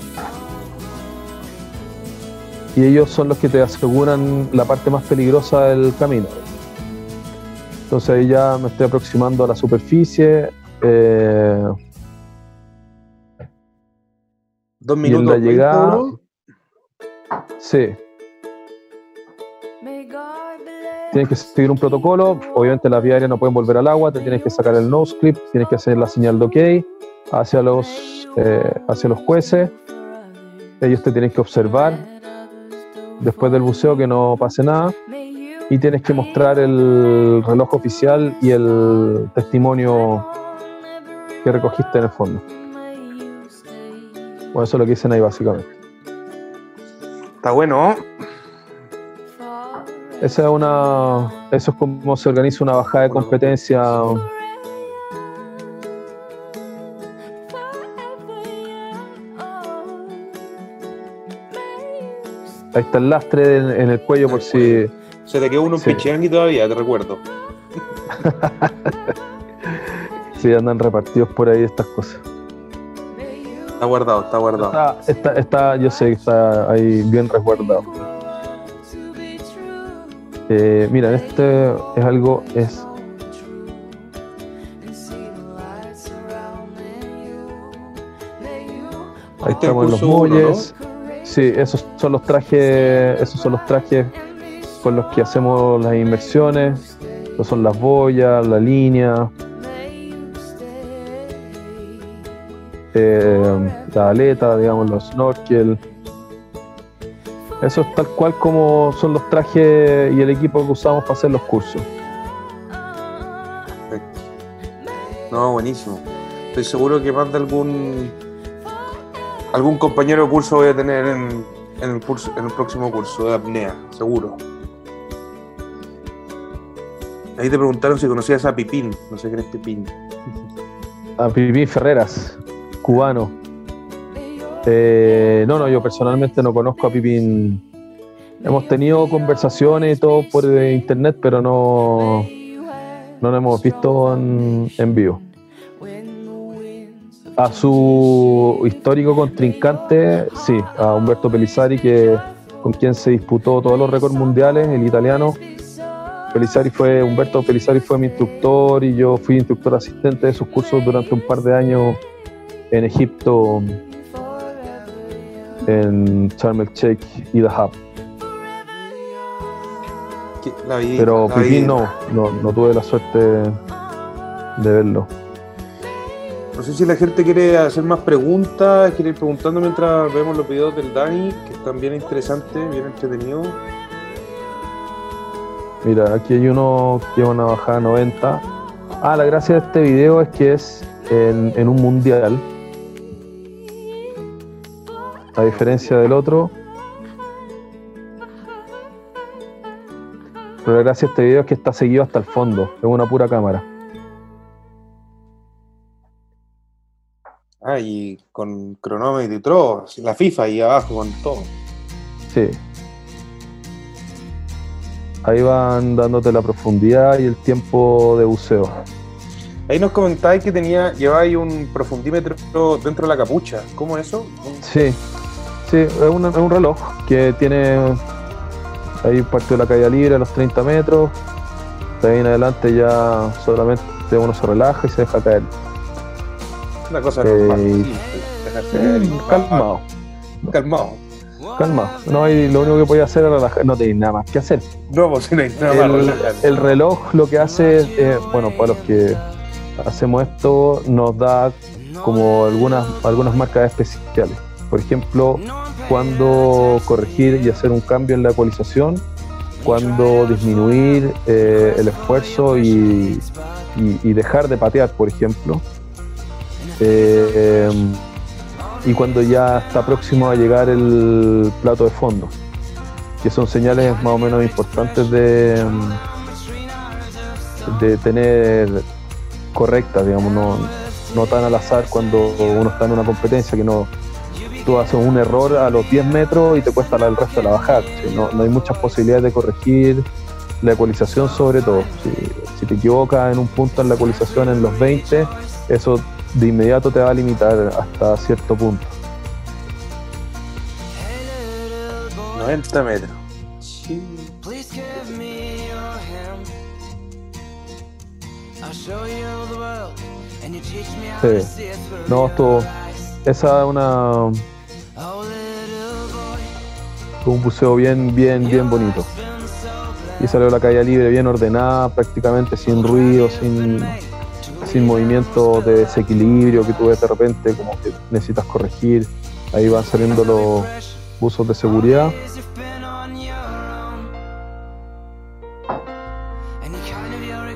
Y ellos son los que te aseguran la parte más peligrosa del camino. Entonces ahí ya me estoy aproximando a la superficie. eh, Dos y en minutos. la 20, llegada, sí, tienes que seguir un protocolo. Obviamente las vías aéreas no pueden volver al agua, te tienes que sacar el nose clip, tienes que hacer la señal de OK hacia los, eh, hacia los jueces. Ellos te tienen que observar después del buceo que no pase nada y tienes que mostrar el reloj oficial y el testimonio que recogiste en el fondo. Bueno, eso es lo que dicen ahí básicamente. Está bueno. Esa es una, eso es como se organiza una bajada de competencia. Ahí está el lastre en, en el cuello por si Se te quedó uno en Sí. Pichiangui todavía, te recuerdo. *laughs* si andan repartidos por ahí estas cosas. Está guardado, está guardado. Está, está, está- yo sé que está ahí bien resguardado. Eh, mira, este es algo, es Ahí Este es estamos en los uno, muelles. Sí, esos son los trajes, esos son los trajes con los que hacemos las inmersiones. Estos son las boyas, la línea, eh, la aleta, digamos, los snorkel. Eso es tal cual como son los trajes y el equipo que usamos para hacer los cursos. Perfecto. No, buenísimo. Estoy seguro que más de algún algún compañero de curso voy a tener en, en el curso, en el próximo curso de apnea, seguro. Ahí te preguntaron si conocías a Pipín. No sé quién es Pipín. A Pipín Ferreras, cubano. Eh, no, no, yo personalmente no conozco a Pipín. Hemos tenido conversaciones y todo por internet, pero no, no nos hemos visto en, en vivo. A su histórico contrincante, sí, a Humberto Pelizari, que, con quien se disputó todos los récords mundiales, el italiano. Pelizari fue, Humberto Pelizari fue mi instructor y yo fui instructor asistente de sus cursos durante un par de años en Egipto, en Sharm el Sheikh y Dahab. La vi, Pero la vi- no, no, no tuve la suerte de verlo. No sé si la gente quiere hacer más preguntas, quiere ir preguntando mientras vemos los videos del Dani, que están bien interesantes, bien entretenidos. Mira, aquí hay uno que es una bajada 90. Ah, la gracia de este video es que es en, en un mundial. A diferencia del otro. Pero la gracia de este video es que está seguido hasta el fondo. Es una pura cámara. Ah, y con cronómetro y todo, la FIFA ahí abajo con todo. Sí. Ahí van dándote la profundidad y el tiempo de buceo. Ahí nos comentáis que tenía, lleváis un profundímetro dentro de la capucha. ¿Cómo es eso? Sí, sí, es un, es un reloj que tiene ahí parte de la caída libre a los 30 metros. De ahí en adelante ya solamente uno se relaja y se deja caer. Una cosa Eh, normal. Eh, calmado, Calmado. calmado. No hay, lo único que podía hacer era relajar, no tenéis nada más que hacer. No, pues no hay nada más el, el reloj lo que hace, es, eh, bueno, para los que hacemos esto, nos da como algunas, algunas marcas especiales. Por ejemplo, cuando corregir y hacer un cambio en la ecualización, cuando disminuir eh, el esfuerzo y, y- dejar de patear, por ejemplo. Eh, y cuando ya está próximo a llegar el plato de fondo que son señales más o menos importantes de, de tener correctas, digamos, no, no tan al azar cuando uno está en una competencia, que no tú haces un error a los 10 metros y te cuesta el resto de la bajada. ¿sí? No, no hay muchas posibilidades de corregir la ecualización sobre todo. Si, si te equivocas en un punto en la ecualización en los 20, eso de inmediato te va a limitar hasta cierto punto. 90 metros. Sí. through No, esto, esa es una, un buceo bien, bien, bien bonito. Y salió la caída libre bien ordenada, prácticamente sin ruido, sin, sin movimiento de desequilibrio que tú ves de repente, como que necesitas corregir. Ahí van saliendo los buzos de seguridad.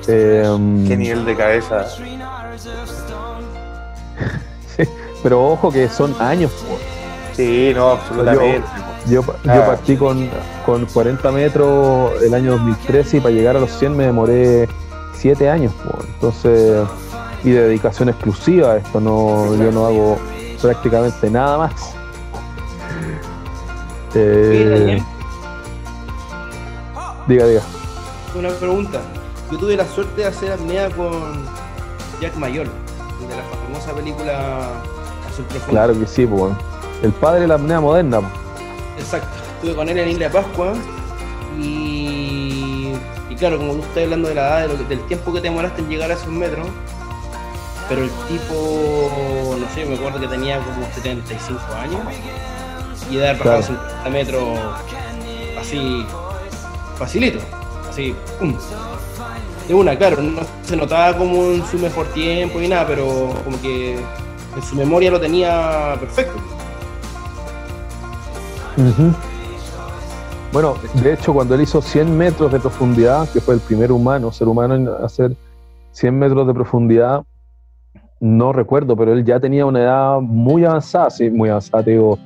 Eh, Qué nivel de cabeza. *laughs* sí, pero ojo que son años. Sí, no, absolutamente. Yo, yo Ah. partí con, con 40 metros el año 2013 y para llegar a los 100 me demoré 7 años. Entonces, y de dedicación exclusiva a esto, no, yo no hago prácticamente nada más. *laughs* Eh, diga, diga. una pregunta. Yo tuve la suerte de hacer apnea con Jack Mayor, de la famosa película Azul Profundo. Claro que sí, pues. El padre de la apnea moderna. Exacto. Estuve con él en Isla de Pascua y, y claro, como tú estás hablando de la edad, de lo que- del tiempo que te demoraste en llegar a esos metros, pero el tipo, no sé, me acuerdo que tenía como 75 años y de haber bajado Claro. 50 metros así, facilito, así, pum. De una, claro, no se notaba como en su mejor tiempo y nada, pero como que en su memoria lo tenía perfecto. Bueno, de hecho, cuando él hizo 100 metros de profundidad, que fue el primer humano, ser humano en hacer 100 metros de profundidad, no recuerdo, pero él ya tenía una edad muy avanzada, sí, muy avanzada, digo,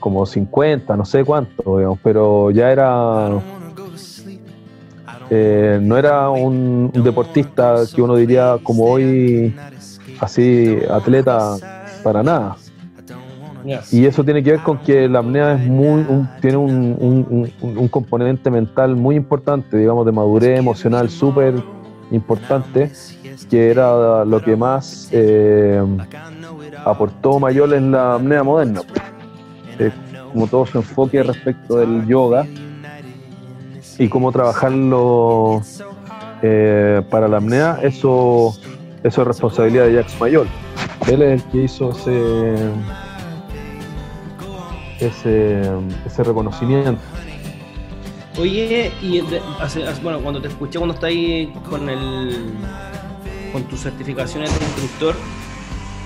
como 50, no sé cuánto, digamos, pero ya era, eh, no era un, un deportista que uno diría como hoy, así, atleta para nada. Y eso tiene que ver con que la apnea es muy, tiene un, un- componente mental muy importante, digamos, de madurez emocional súper importante, que era lo que más eh, aportó Mayor en la apnea moderna. Como todo su enfoque respecto del yoga y cómo trabajarlo eh, para la apnea, eso, eso es responsabilidad de Jacques Mayor. Él es el que hizo ese ese, ese reconocimiento. Oye, y de- hace- hace- bueno, cuando te escuché cuando estás ahí con el con tus certificaciones de instructor,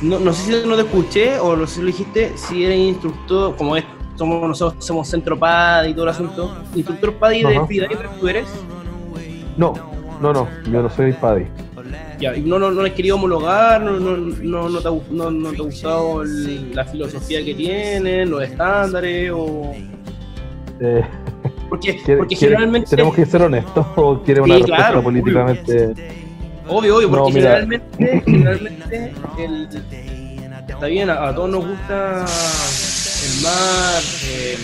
no, no sé si no te escuché o no sé si lo dijiste, si eres instructor, como es, somos nosotros somos centro PAD y todo el asunto, instructor PAD y de freediver tú eres, No, no, no, yo no soy paddy. Ya, no, no, no has querido homologar, no, no, no, no te, ha, no, no te ha gustado el- la filosofía que tienen, los estándares o... Eh, Porque, *laughs* ¿quiere- porque quiere- generalmente... ¿Tenemos que ser honestos *laughs* o quiere una Sí, respuesta claro, políticamente? Obvio, obvio, porque generalmente, generalmente el, está bien, a, a todos nos gusta el mar, eh,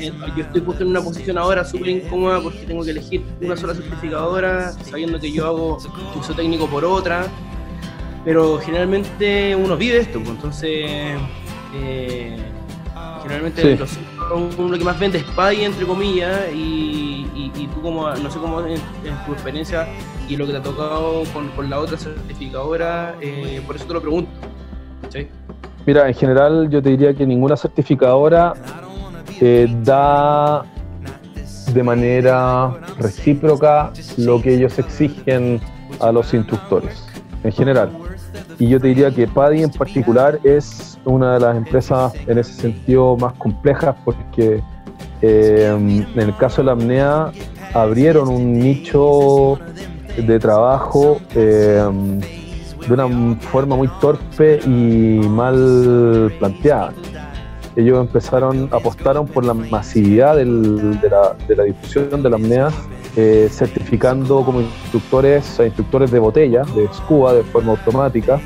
eh, yo estoy puesto en una posición ahora súper incómoda porque tengo que elegir una sola certificadora, sabiendo que yo hago uso técnico por otra, pero generalmente uno vive esto, pues, entonces eh, generalmente Sí. los- lo que más vende es PAI, entre comillas, y, y- y tú como, no sé cómo en, en tu experiencia y lo que te ha tocado con, con la otra certificadora, eh, por eso te lo pregunto. ¿sí? Mira, en general yo te diría que ninguna certificadora eh, da de manera recíproca lo que ellos exigen a los instructores, en general. Y yo te diría que PADI en particular es una de las empresas en ese sentido más complejas porque eh, en el caso de la apnea abrieron un nicho de trabajo eh, de una forma muy torpe y mal planteada. Ellos empezaron, apostaron por la masividad de, la, de la difusión de la apnea, eh, certificando como instructores a instructores de botella, de scuba, de forma automática.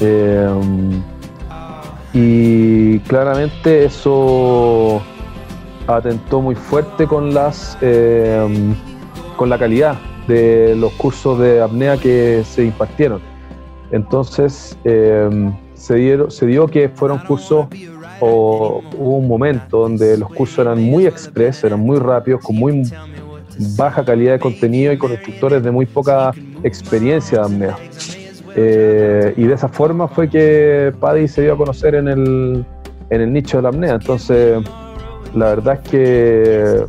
Eh, y claramente eso atentó muy fuerte con las eh, con la calidad de los cursos de apnea que se impartieron. Entonces eh, se, dieron, se dio que fueron cursos o hubo un momento donde los cursos eran muy express, eran muy rápidos, con muy baja calidad de contenido y con instructores de muy poca experiencia apnea. Eh, y de esa forma fue que Paddy se dio a conocer en el, en el nicho de la apnea. Entonces, la verdad es que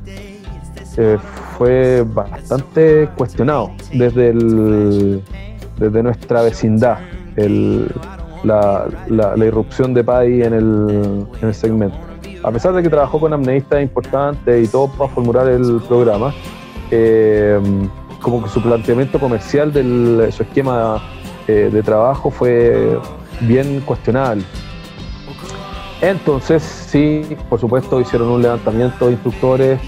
eh, fue bastante cuestionado desde, el, desde nuestra vecindad el, la, la- irrupción de Paddy en el, en el segmento. A pesar de que trabajó con apneístas importantes y todo para formular el programa, eh, como que su planteamiento comercial de su esquema eh, de trabajo fue bien cuestionable. Entonces, sí, por supuesto, hicieron un levantamiento de instructores,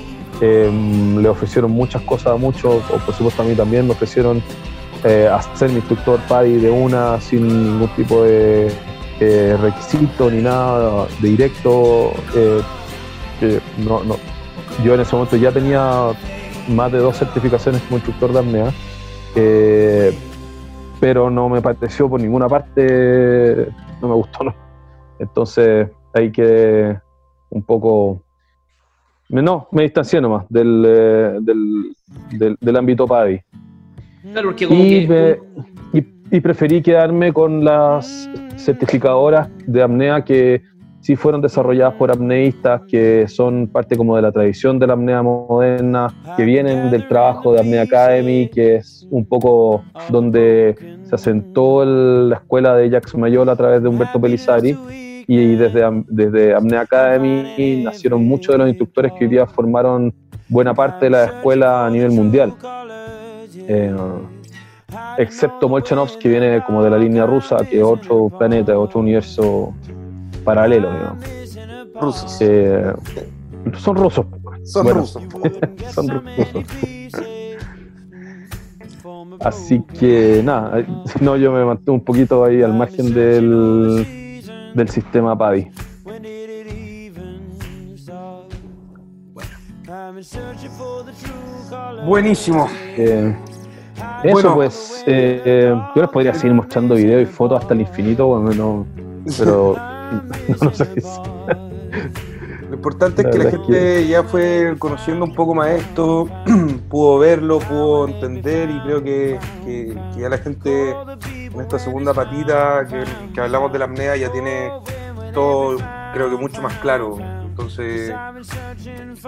eh, le ofrecieron muchas cosas a muchos, o por supuesto a mí también me ofrecieron eh, hacer mi instructor PADI de una sin ningún tipo de requisito ni nada directo. eh, no, no. Yo en ese momento ya tenía más de dos certificaciones como instructor de apnea, eh, pero no me pareció por ninguna parte, no me gustó. Entonces hay que un poco no, me distancié nomás del, eh, del, del, del ámbito PADI. Claro, porque como Y, que... me- y- y preferí quedarme con las certificadoras de apnea que sí fueron desarrolladas por apneístas, que son parte como de la tradición de la apnea moderna, que vienen del trabajo de Apnea Academy, que es un poco donde se asentó el- la escuela de Jacques Mayol a través de Humberto Pelizari. Y desde, desde Apnea Academy nacieron muchos de los instructores que hoy día formaron buena parte de la escuela a nivel mundial. Eh, excepto Molchanov, que viene como de la línea rusa, que es otro planeta, otro universo paralelo, digamos. Rusos. Eh, son rusos, Son bueno. rusos. *laughs* son rusos. Así que nada, eh, no, yo me mantengo un poquito ahí al margen del, del sistema PADI. Buenísimo. Eh, eso Bueno. pues, eh, eh, yo les podría seguir mostrando videos y fotos hasta el infinito, bueno, no- pero *laughs* no, no sé qué es. Lo importante La es que la es gente ya fue conociendo un poco más esto, *clears throat* pudo verlo, pudo entender y creo que, que- que ya la gente en esta segunda patita que, que hablamos de la apnea ya tiene todo, creo que mucho más claro. Entonces,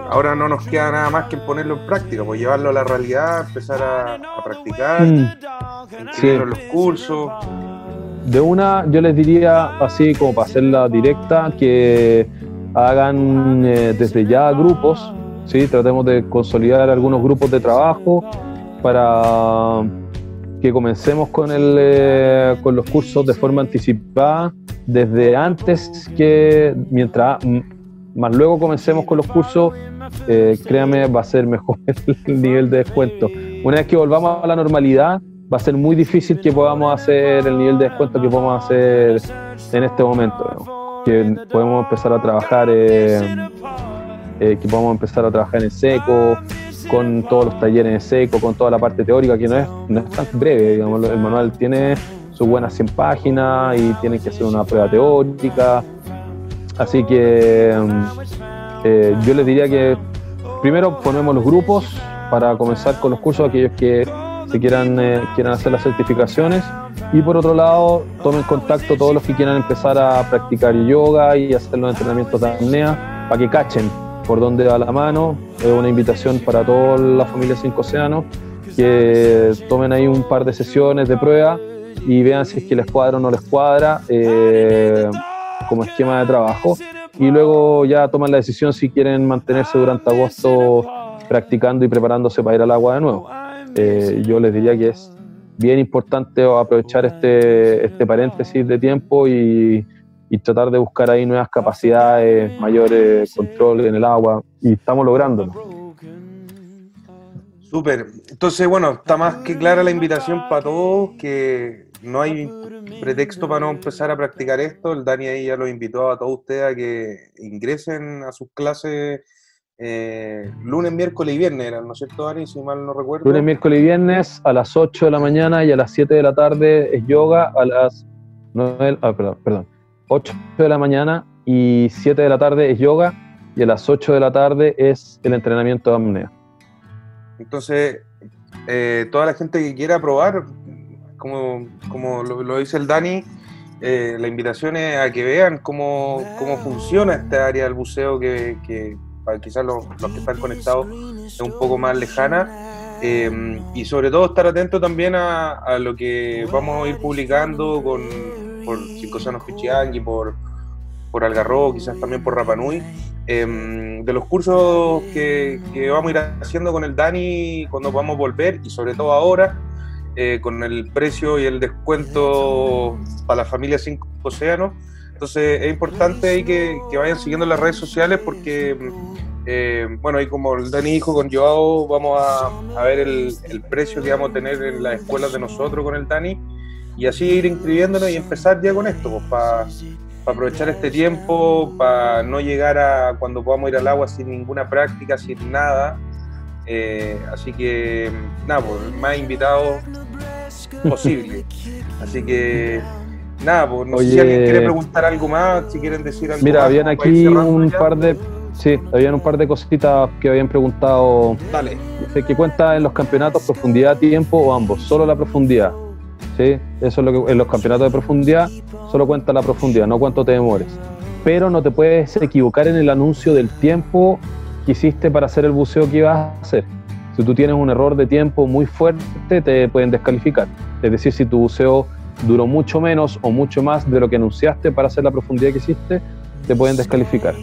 ahora no nos queda nada más que ponerlo en práctica, pues llevarlo a la realidad, empezar a, a practicar, Mm. en los cursos. De una, yo les diría, así como para hacerla directa, que hagan eh, desde ya grupos, ¿sí? tratemos de consolidar algunos grupos de trabajo para que comencemos con, el, eh, con los cursos de forma anticipada desde antes que, mientras más luego comencemos con los cursos, eh, créame, va a ser mejor *laughs* el nivel de descuento. Una vez que volvamos a la normalidad, va a ser muy difícil que podamos hacer el nivel de descuento que podemos hacer en este momento. Que podemos empezar a trabajar eh, que podamos empezar a trabajar en seco, con todos los talleres en seco, con toda la parte teórica, que no es, no es tan breve, digamos, el manual tiene sus buenas 100 páginas y tienen que hacer una prueba teórica. Así que mm, eh, yo les diría que primero ponemos los grupos para comenzar con los cursos, aquellos que se quieran, eh, quieran hacer las certificaciones. Y por otro lado, tomen contacto todos los que quieran empezar a practicar yoga y hacer los entrenamientos de apnea para que cachen por dónde va la mano. Es una invitación para toda la familia Cinco Océanos que tomen ahí un par de sesiones de prueba y vean si es que les cuadra o no les cuadra eh, como esquema de trabajo. Y luego ya toman la decisión si quieren mantenerse durante agosto practicando y preparándose para ir al agua de nuevo. Eh, yo les diría que es bien importante aprovechar este, este paréntesis de tiempo y, y tratar de buscar ahí nuevas capacidades, mayores control en el agua, y estamos lográndolo. Súper. Entonces, bueno, está más que clara la invitación para todos, que no hay pretexto para no empezar a practicar esto. El Dani ahí ya los invitó a todos ustedes a que ingresen a sus clases eh, lunes, miércoles y viernes, eran, ¿no es cierto, Dani? Si mal no recuerdo. Lunes, miércoles y viernes a las 8 de la mañana y a las 7 de la tarde es yoga, a las 9, ah, perdón, perdón, 8 de la mañana y 7 de la tarde es yoga y a las 8 de la tarde es el entrenamiento de apnea. Entonces, eh, toda la gente que quiera probar, como, como lo, lo dice el Dani, eh, la invitación es a que vean cómo, cómo funciona esta área del buceo que, que para quizás los, los que están conectados es un poco más lejana. Eh, y sobre todo estar atento también a, a lo que vamos a ir publicando con, por Cinco Sanos Pichiangui, por, por Algarrobo, quizás también por Rapanui, eh, de los cursos que, que vamos a ir haciendo con el Dani cuando a volver y sobre todo ahora, eh, con el precio y el descuento para la familia Cinco Océanos. Entonces es importante ahí que, vayan siguiendo las redes sociales porque, eh, bueno, ahí como el Dani dijo con Joao, vamos a, ver el, el precio que vamos a tener en las escuelas de nosotros con el Dani y así ir inscribiéndonos y empezar ya con esto, pues, para aprovechar este tiempo, para no llegar a cuando podamos ir al agua sin ninguna práctica, sin nada. Eh, así que, nada, pues, más invitados posible. Así que, nada, pues, no sé si alguien quiere preguntar algo más, si quieren decir algo Mira, más. habían aquí un par de, sí, habían un par de cositas que habían preguntado Dale. Dice que cuenta en los campeonatos profundidad, tiempo o ambos, solo la profundidad. ¿sí? Eso es lo que en los campeonatos de profundidad solo cuenta la profundidad, no cuánto te demores. Pero no te puedes equivocar en el anuncio del tiempo que hiciste para hacer el buceo que ibas a hacer. Si tú tienes un error de tiempo muy fuerte, te pueden descalificar. Es decir, si tu buceo duró mucho menos o mucho más de lo que anunciaste para hacer la profundidad que hiciste, te pueden descalificar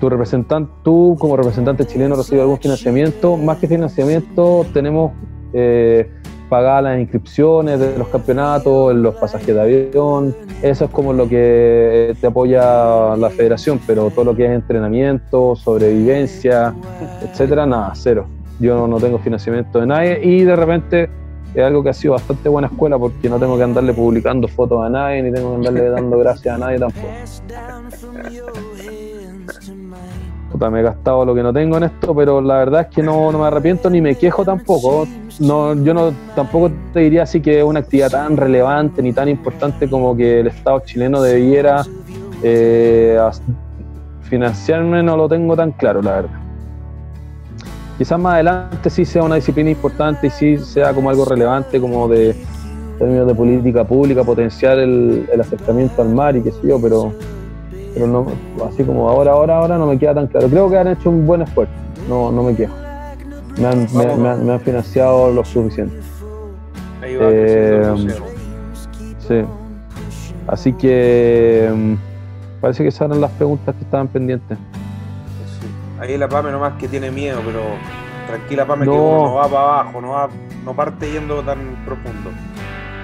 tu representante, tú como representante chileno recibes algún financiamiento. Más que financiamiento, tenemos eh, pagadas las inscripciones de los campeonatos, los pasajes de avión. Eso es como lo que te apoya la federación, pero todo lo que es entrenamiento, sobrevivencia, etcétera, nada, cero. Yo no tengo financiamiento de nadie y de repente es algo que ha sido bastante buena escuela porque no tengo que andarle publicando fotos a nadie ni tengo que andarle dando gracias a nadie tampoco. *laughs* Me he gastado lo que no tengo en esto, pero la verdad es que no, no me arrepiento ni me quejo tampoco. No, yo no tampoco te diría así que es una actividad tan relevante ni tan importante como que el Estado chileno debiera eh, financiarme, no lo tengo tan claro, la verdad. Quizás más adelante sí sea una disciplina importante y sí sea como algo relevante, como de términos de política pública, potenciar el, el acercamiento al mar y qué sé yo, pero pero no, así como ahora, ahora, ahora no me queda tan claro. Creo que han hecho un buen esfuerzo, no, no me quejo. Me han, me, me han- me han financiado lo suficiente. Ahí va Eh. Sí. Así que mm, parece que esas eran las preguntas que estaban pendientes. Sí. Ahí la Pame nomás que tiene miedo, pero tranquila Pame que No. uno no va para abajo, no, va, no parte yendo tan profundo.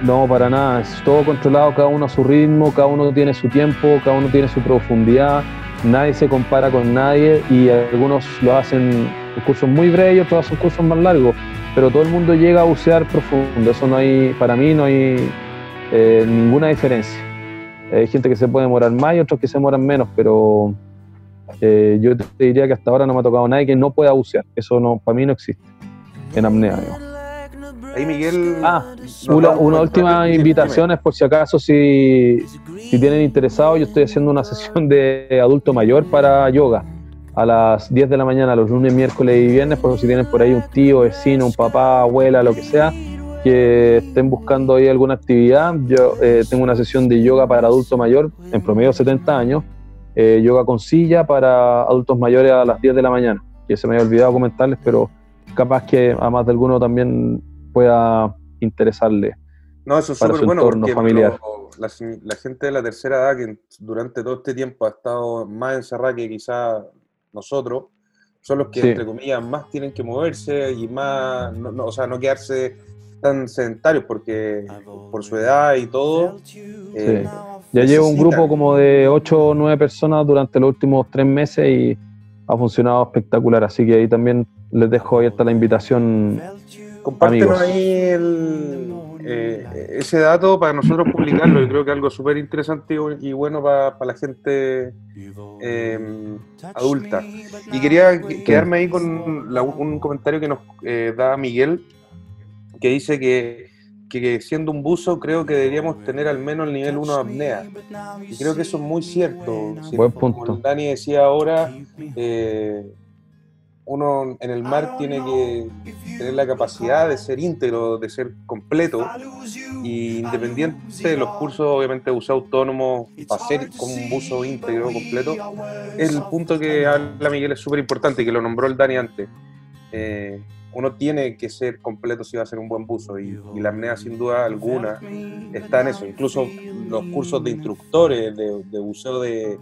No, para nada, es todo controlado, cada uno a su ritmo, cada uno tiene su tiempo, cada uno tiene su profundidad, nadie se compara con nadie y algunos lo hacen en cursos muy breves y otros hacen cursos más largos, pero todo el mundo llega a bucear profundo, eso no hay, para mí no hay eh, ninguna diferencia. Hay gente que se puede demorar más y otros que se demoran menos, pero eh, yo te diría que hasta ahora no me ha tocado nadie que no pueda bucear. Eso no, para mí no existe en apnea. digamos. Ahí Miguel. Ah, una, última invitación es por si acaso, si, si tienen interesado, yo estoy haciendo una sesión de adulto mayor para yoga a las 10 de la mañana, los lunes, miércoles y viernes, por si tienen por ahí un tío, vecino, un papá, abuela, lo que sea, que estén buscando ahí alguna actividad. Yo eh, tengo una sesión de yoga para adulto mayor, en promedio 70 años, eh, yoga con silla para adultos mayores a las 10 de la mañana, que se me había olvidado comentarles, pero capaz que a más de alguno también pueda interesarle. No, eso es súper bueno porque familiar. lo- la, la gente de la tercera edad que durante todo este tiempo ha estado más encerrada que quizá nosotros, son los que, Sí. entre comillas, más tienen que moverse y más, no- no, o sea, no quedarse tan sedentarios porque por su edad y todo. eh, Ya llevo un grupo como de 8 o 9 personas durante los últimos tres meses y ha funcionado espectacular, así que ahí también les dejo abierta la invitación. Compártenos ahí el, eh, ese dato para nosotros publicarlo. Yo creo que algo súper interesante y, bueno para, para la gente eh, adulta. Y quería que- quedarme ahí con la- un comentario que nos eh, da Miguel, que dice que, que siendo un buzo creo que deberíamos tener al menos el nivel 1 de apnea. Y creo que eso es muy cierto. Buen como punto. el Dani decía ahora, eh, uno en el mar tiene que tener la capacidad de ser íntegro, de ser completo, y independiente de los cursos, obviamente, de buceo autónomo, para ser como un buzo íntegro, completo, el punto que habla Miguel es súper importante, que lo nombró el Dani antes. Eh, uno tiene que ser completo si va a ser un buen buzo, y, y la apnea, sin duda alguna, está en eso. Incluso los cursos de instructores de, de buceo de,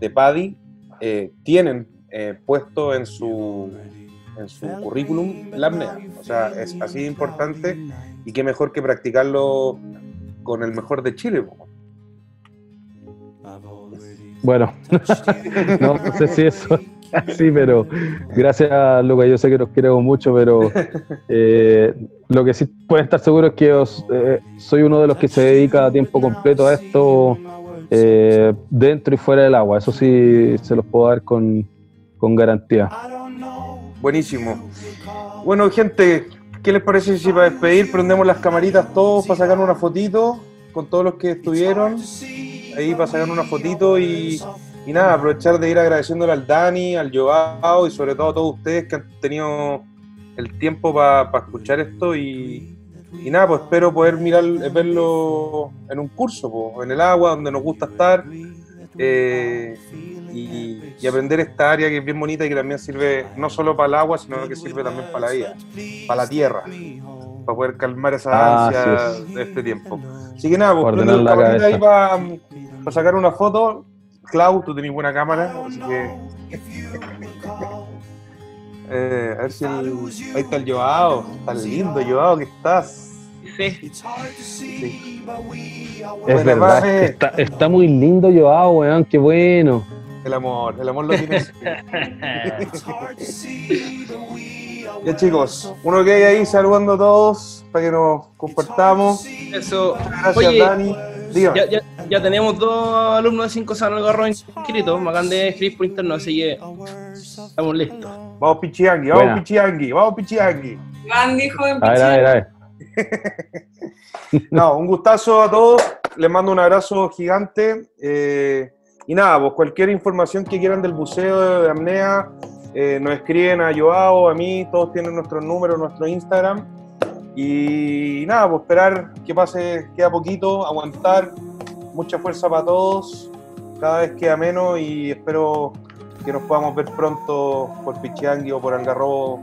de PADI eh, tienen eh, puesto en su, en su currículum la apnea. O sea, es así importante y qué mejor que practicarlo con el mejor de Chile. Bueno, *laughs* no, sé si eso *laughs* es así, pero gracias, Lucas. Yo sé que nos queremos mucho, pero eh, lo que sí pueden estar seguros es que os, eh, soy uno de los que se dedica a tiempo completo a esto eh, dentro y fuera del agua. Eso sí se los puedo dar con, con garantía. Buenísimo. Bueno, gente, ¿qué les parece si para despedir prendemos las camaritas todos para sacar una fotito con todos los que estuvieron? Ahí para sacar una fotito y, y nada, aprovechar de ir agradeciéndole al Dani, al Joao y sobre todo a todos ustedes que han tenido el tiempo para escuchar esto y, y nada, pues espero poder mirar, verlo en un curso, po, en el agua, donde nos gusta estar eh, y, y aprender esta área que es bien bonita y que también sirve no solo para el agua, sino que sirve también para la vida, para la tierra, para poder calmar esa Ah, ansia es. de este tiempo. Así que nada, pues prende la la camarita ahí cabeza. para, para sacar una foto. Clau, tú tenés buena cámara, así que. *laughs* Eh, a ver si el... Ahí está el Joao. Tan lindo, Joao, que estás. Sí. Sí. Es Buena, verdad, está muy lindo Joao, weón, qué bueno. El amor, el amor lo tienes. *laughs* ya chicos, uno que hay ahí saludando a todos para que nos compartamos. Eso. Gracias, Oye, Dani. Ya, ya, ya tenemos dos alumnos de 5 San Algarro inscritos. Me acaban de escribir por interno, así que estamos listos. Vamos Pichiangui, vamos Buena. Pichiangui, vamos Pichiangui. Van dijo en A ver, a ver, a ver. *laughs* No, un gustazo a todos. Les mando un abrazo gigante. eh, y nada, pues cualquier información que quieran del buceo de apnea, eh, nos escriben a Joao, a mí, todos tienen nuestros números, nuestro Instagram. Y nada, pues esperar que pase, queda poquito, aguantar, mucha fuerza para todos, cada vez queda menos y espero que nos podamos ver pronto por Pichiangui o por Algarrobo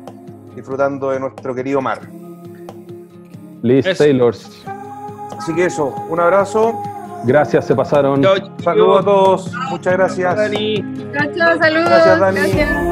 disfrutando de nuestro querido mar. Liz Eso. Taylors, Así que eso, un abrazo. Gracias, se pasaron. Saludos a todos. Muchas gracias. Dani. Chao, saludos. Gracias, Dani. Gracias.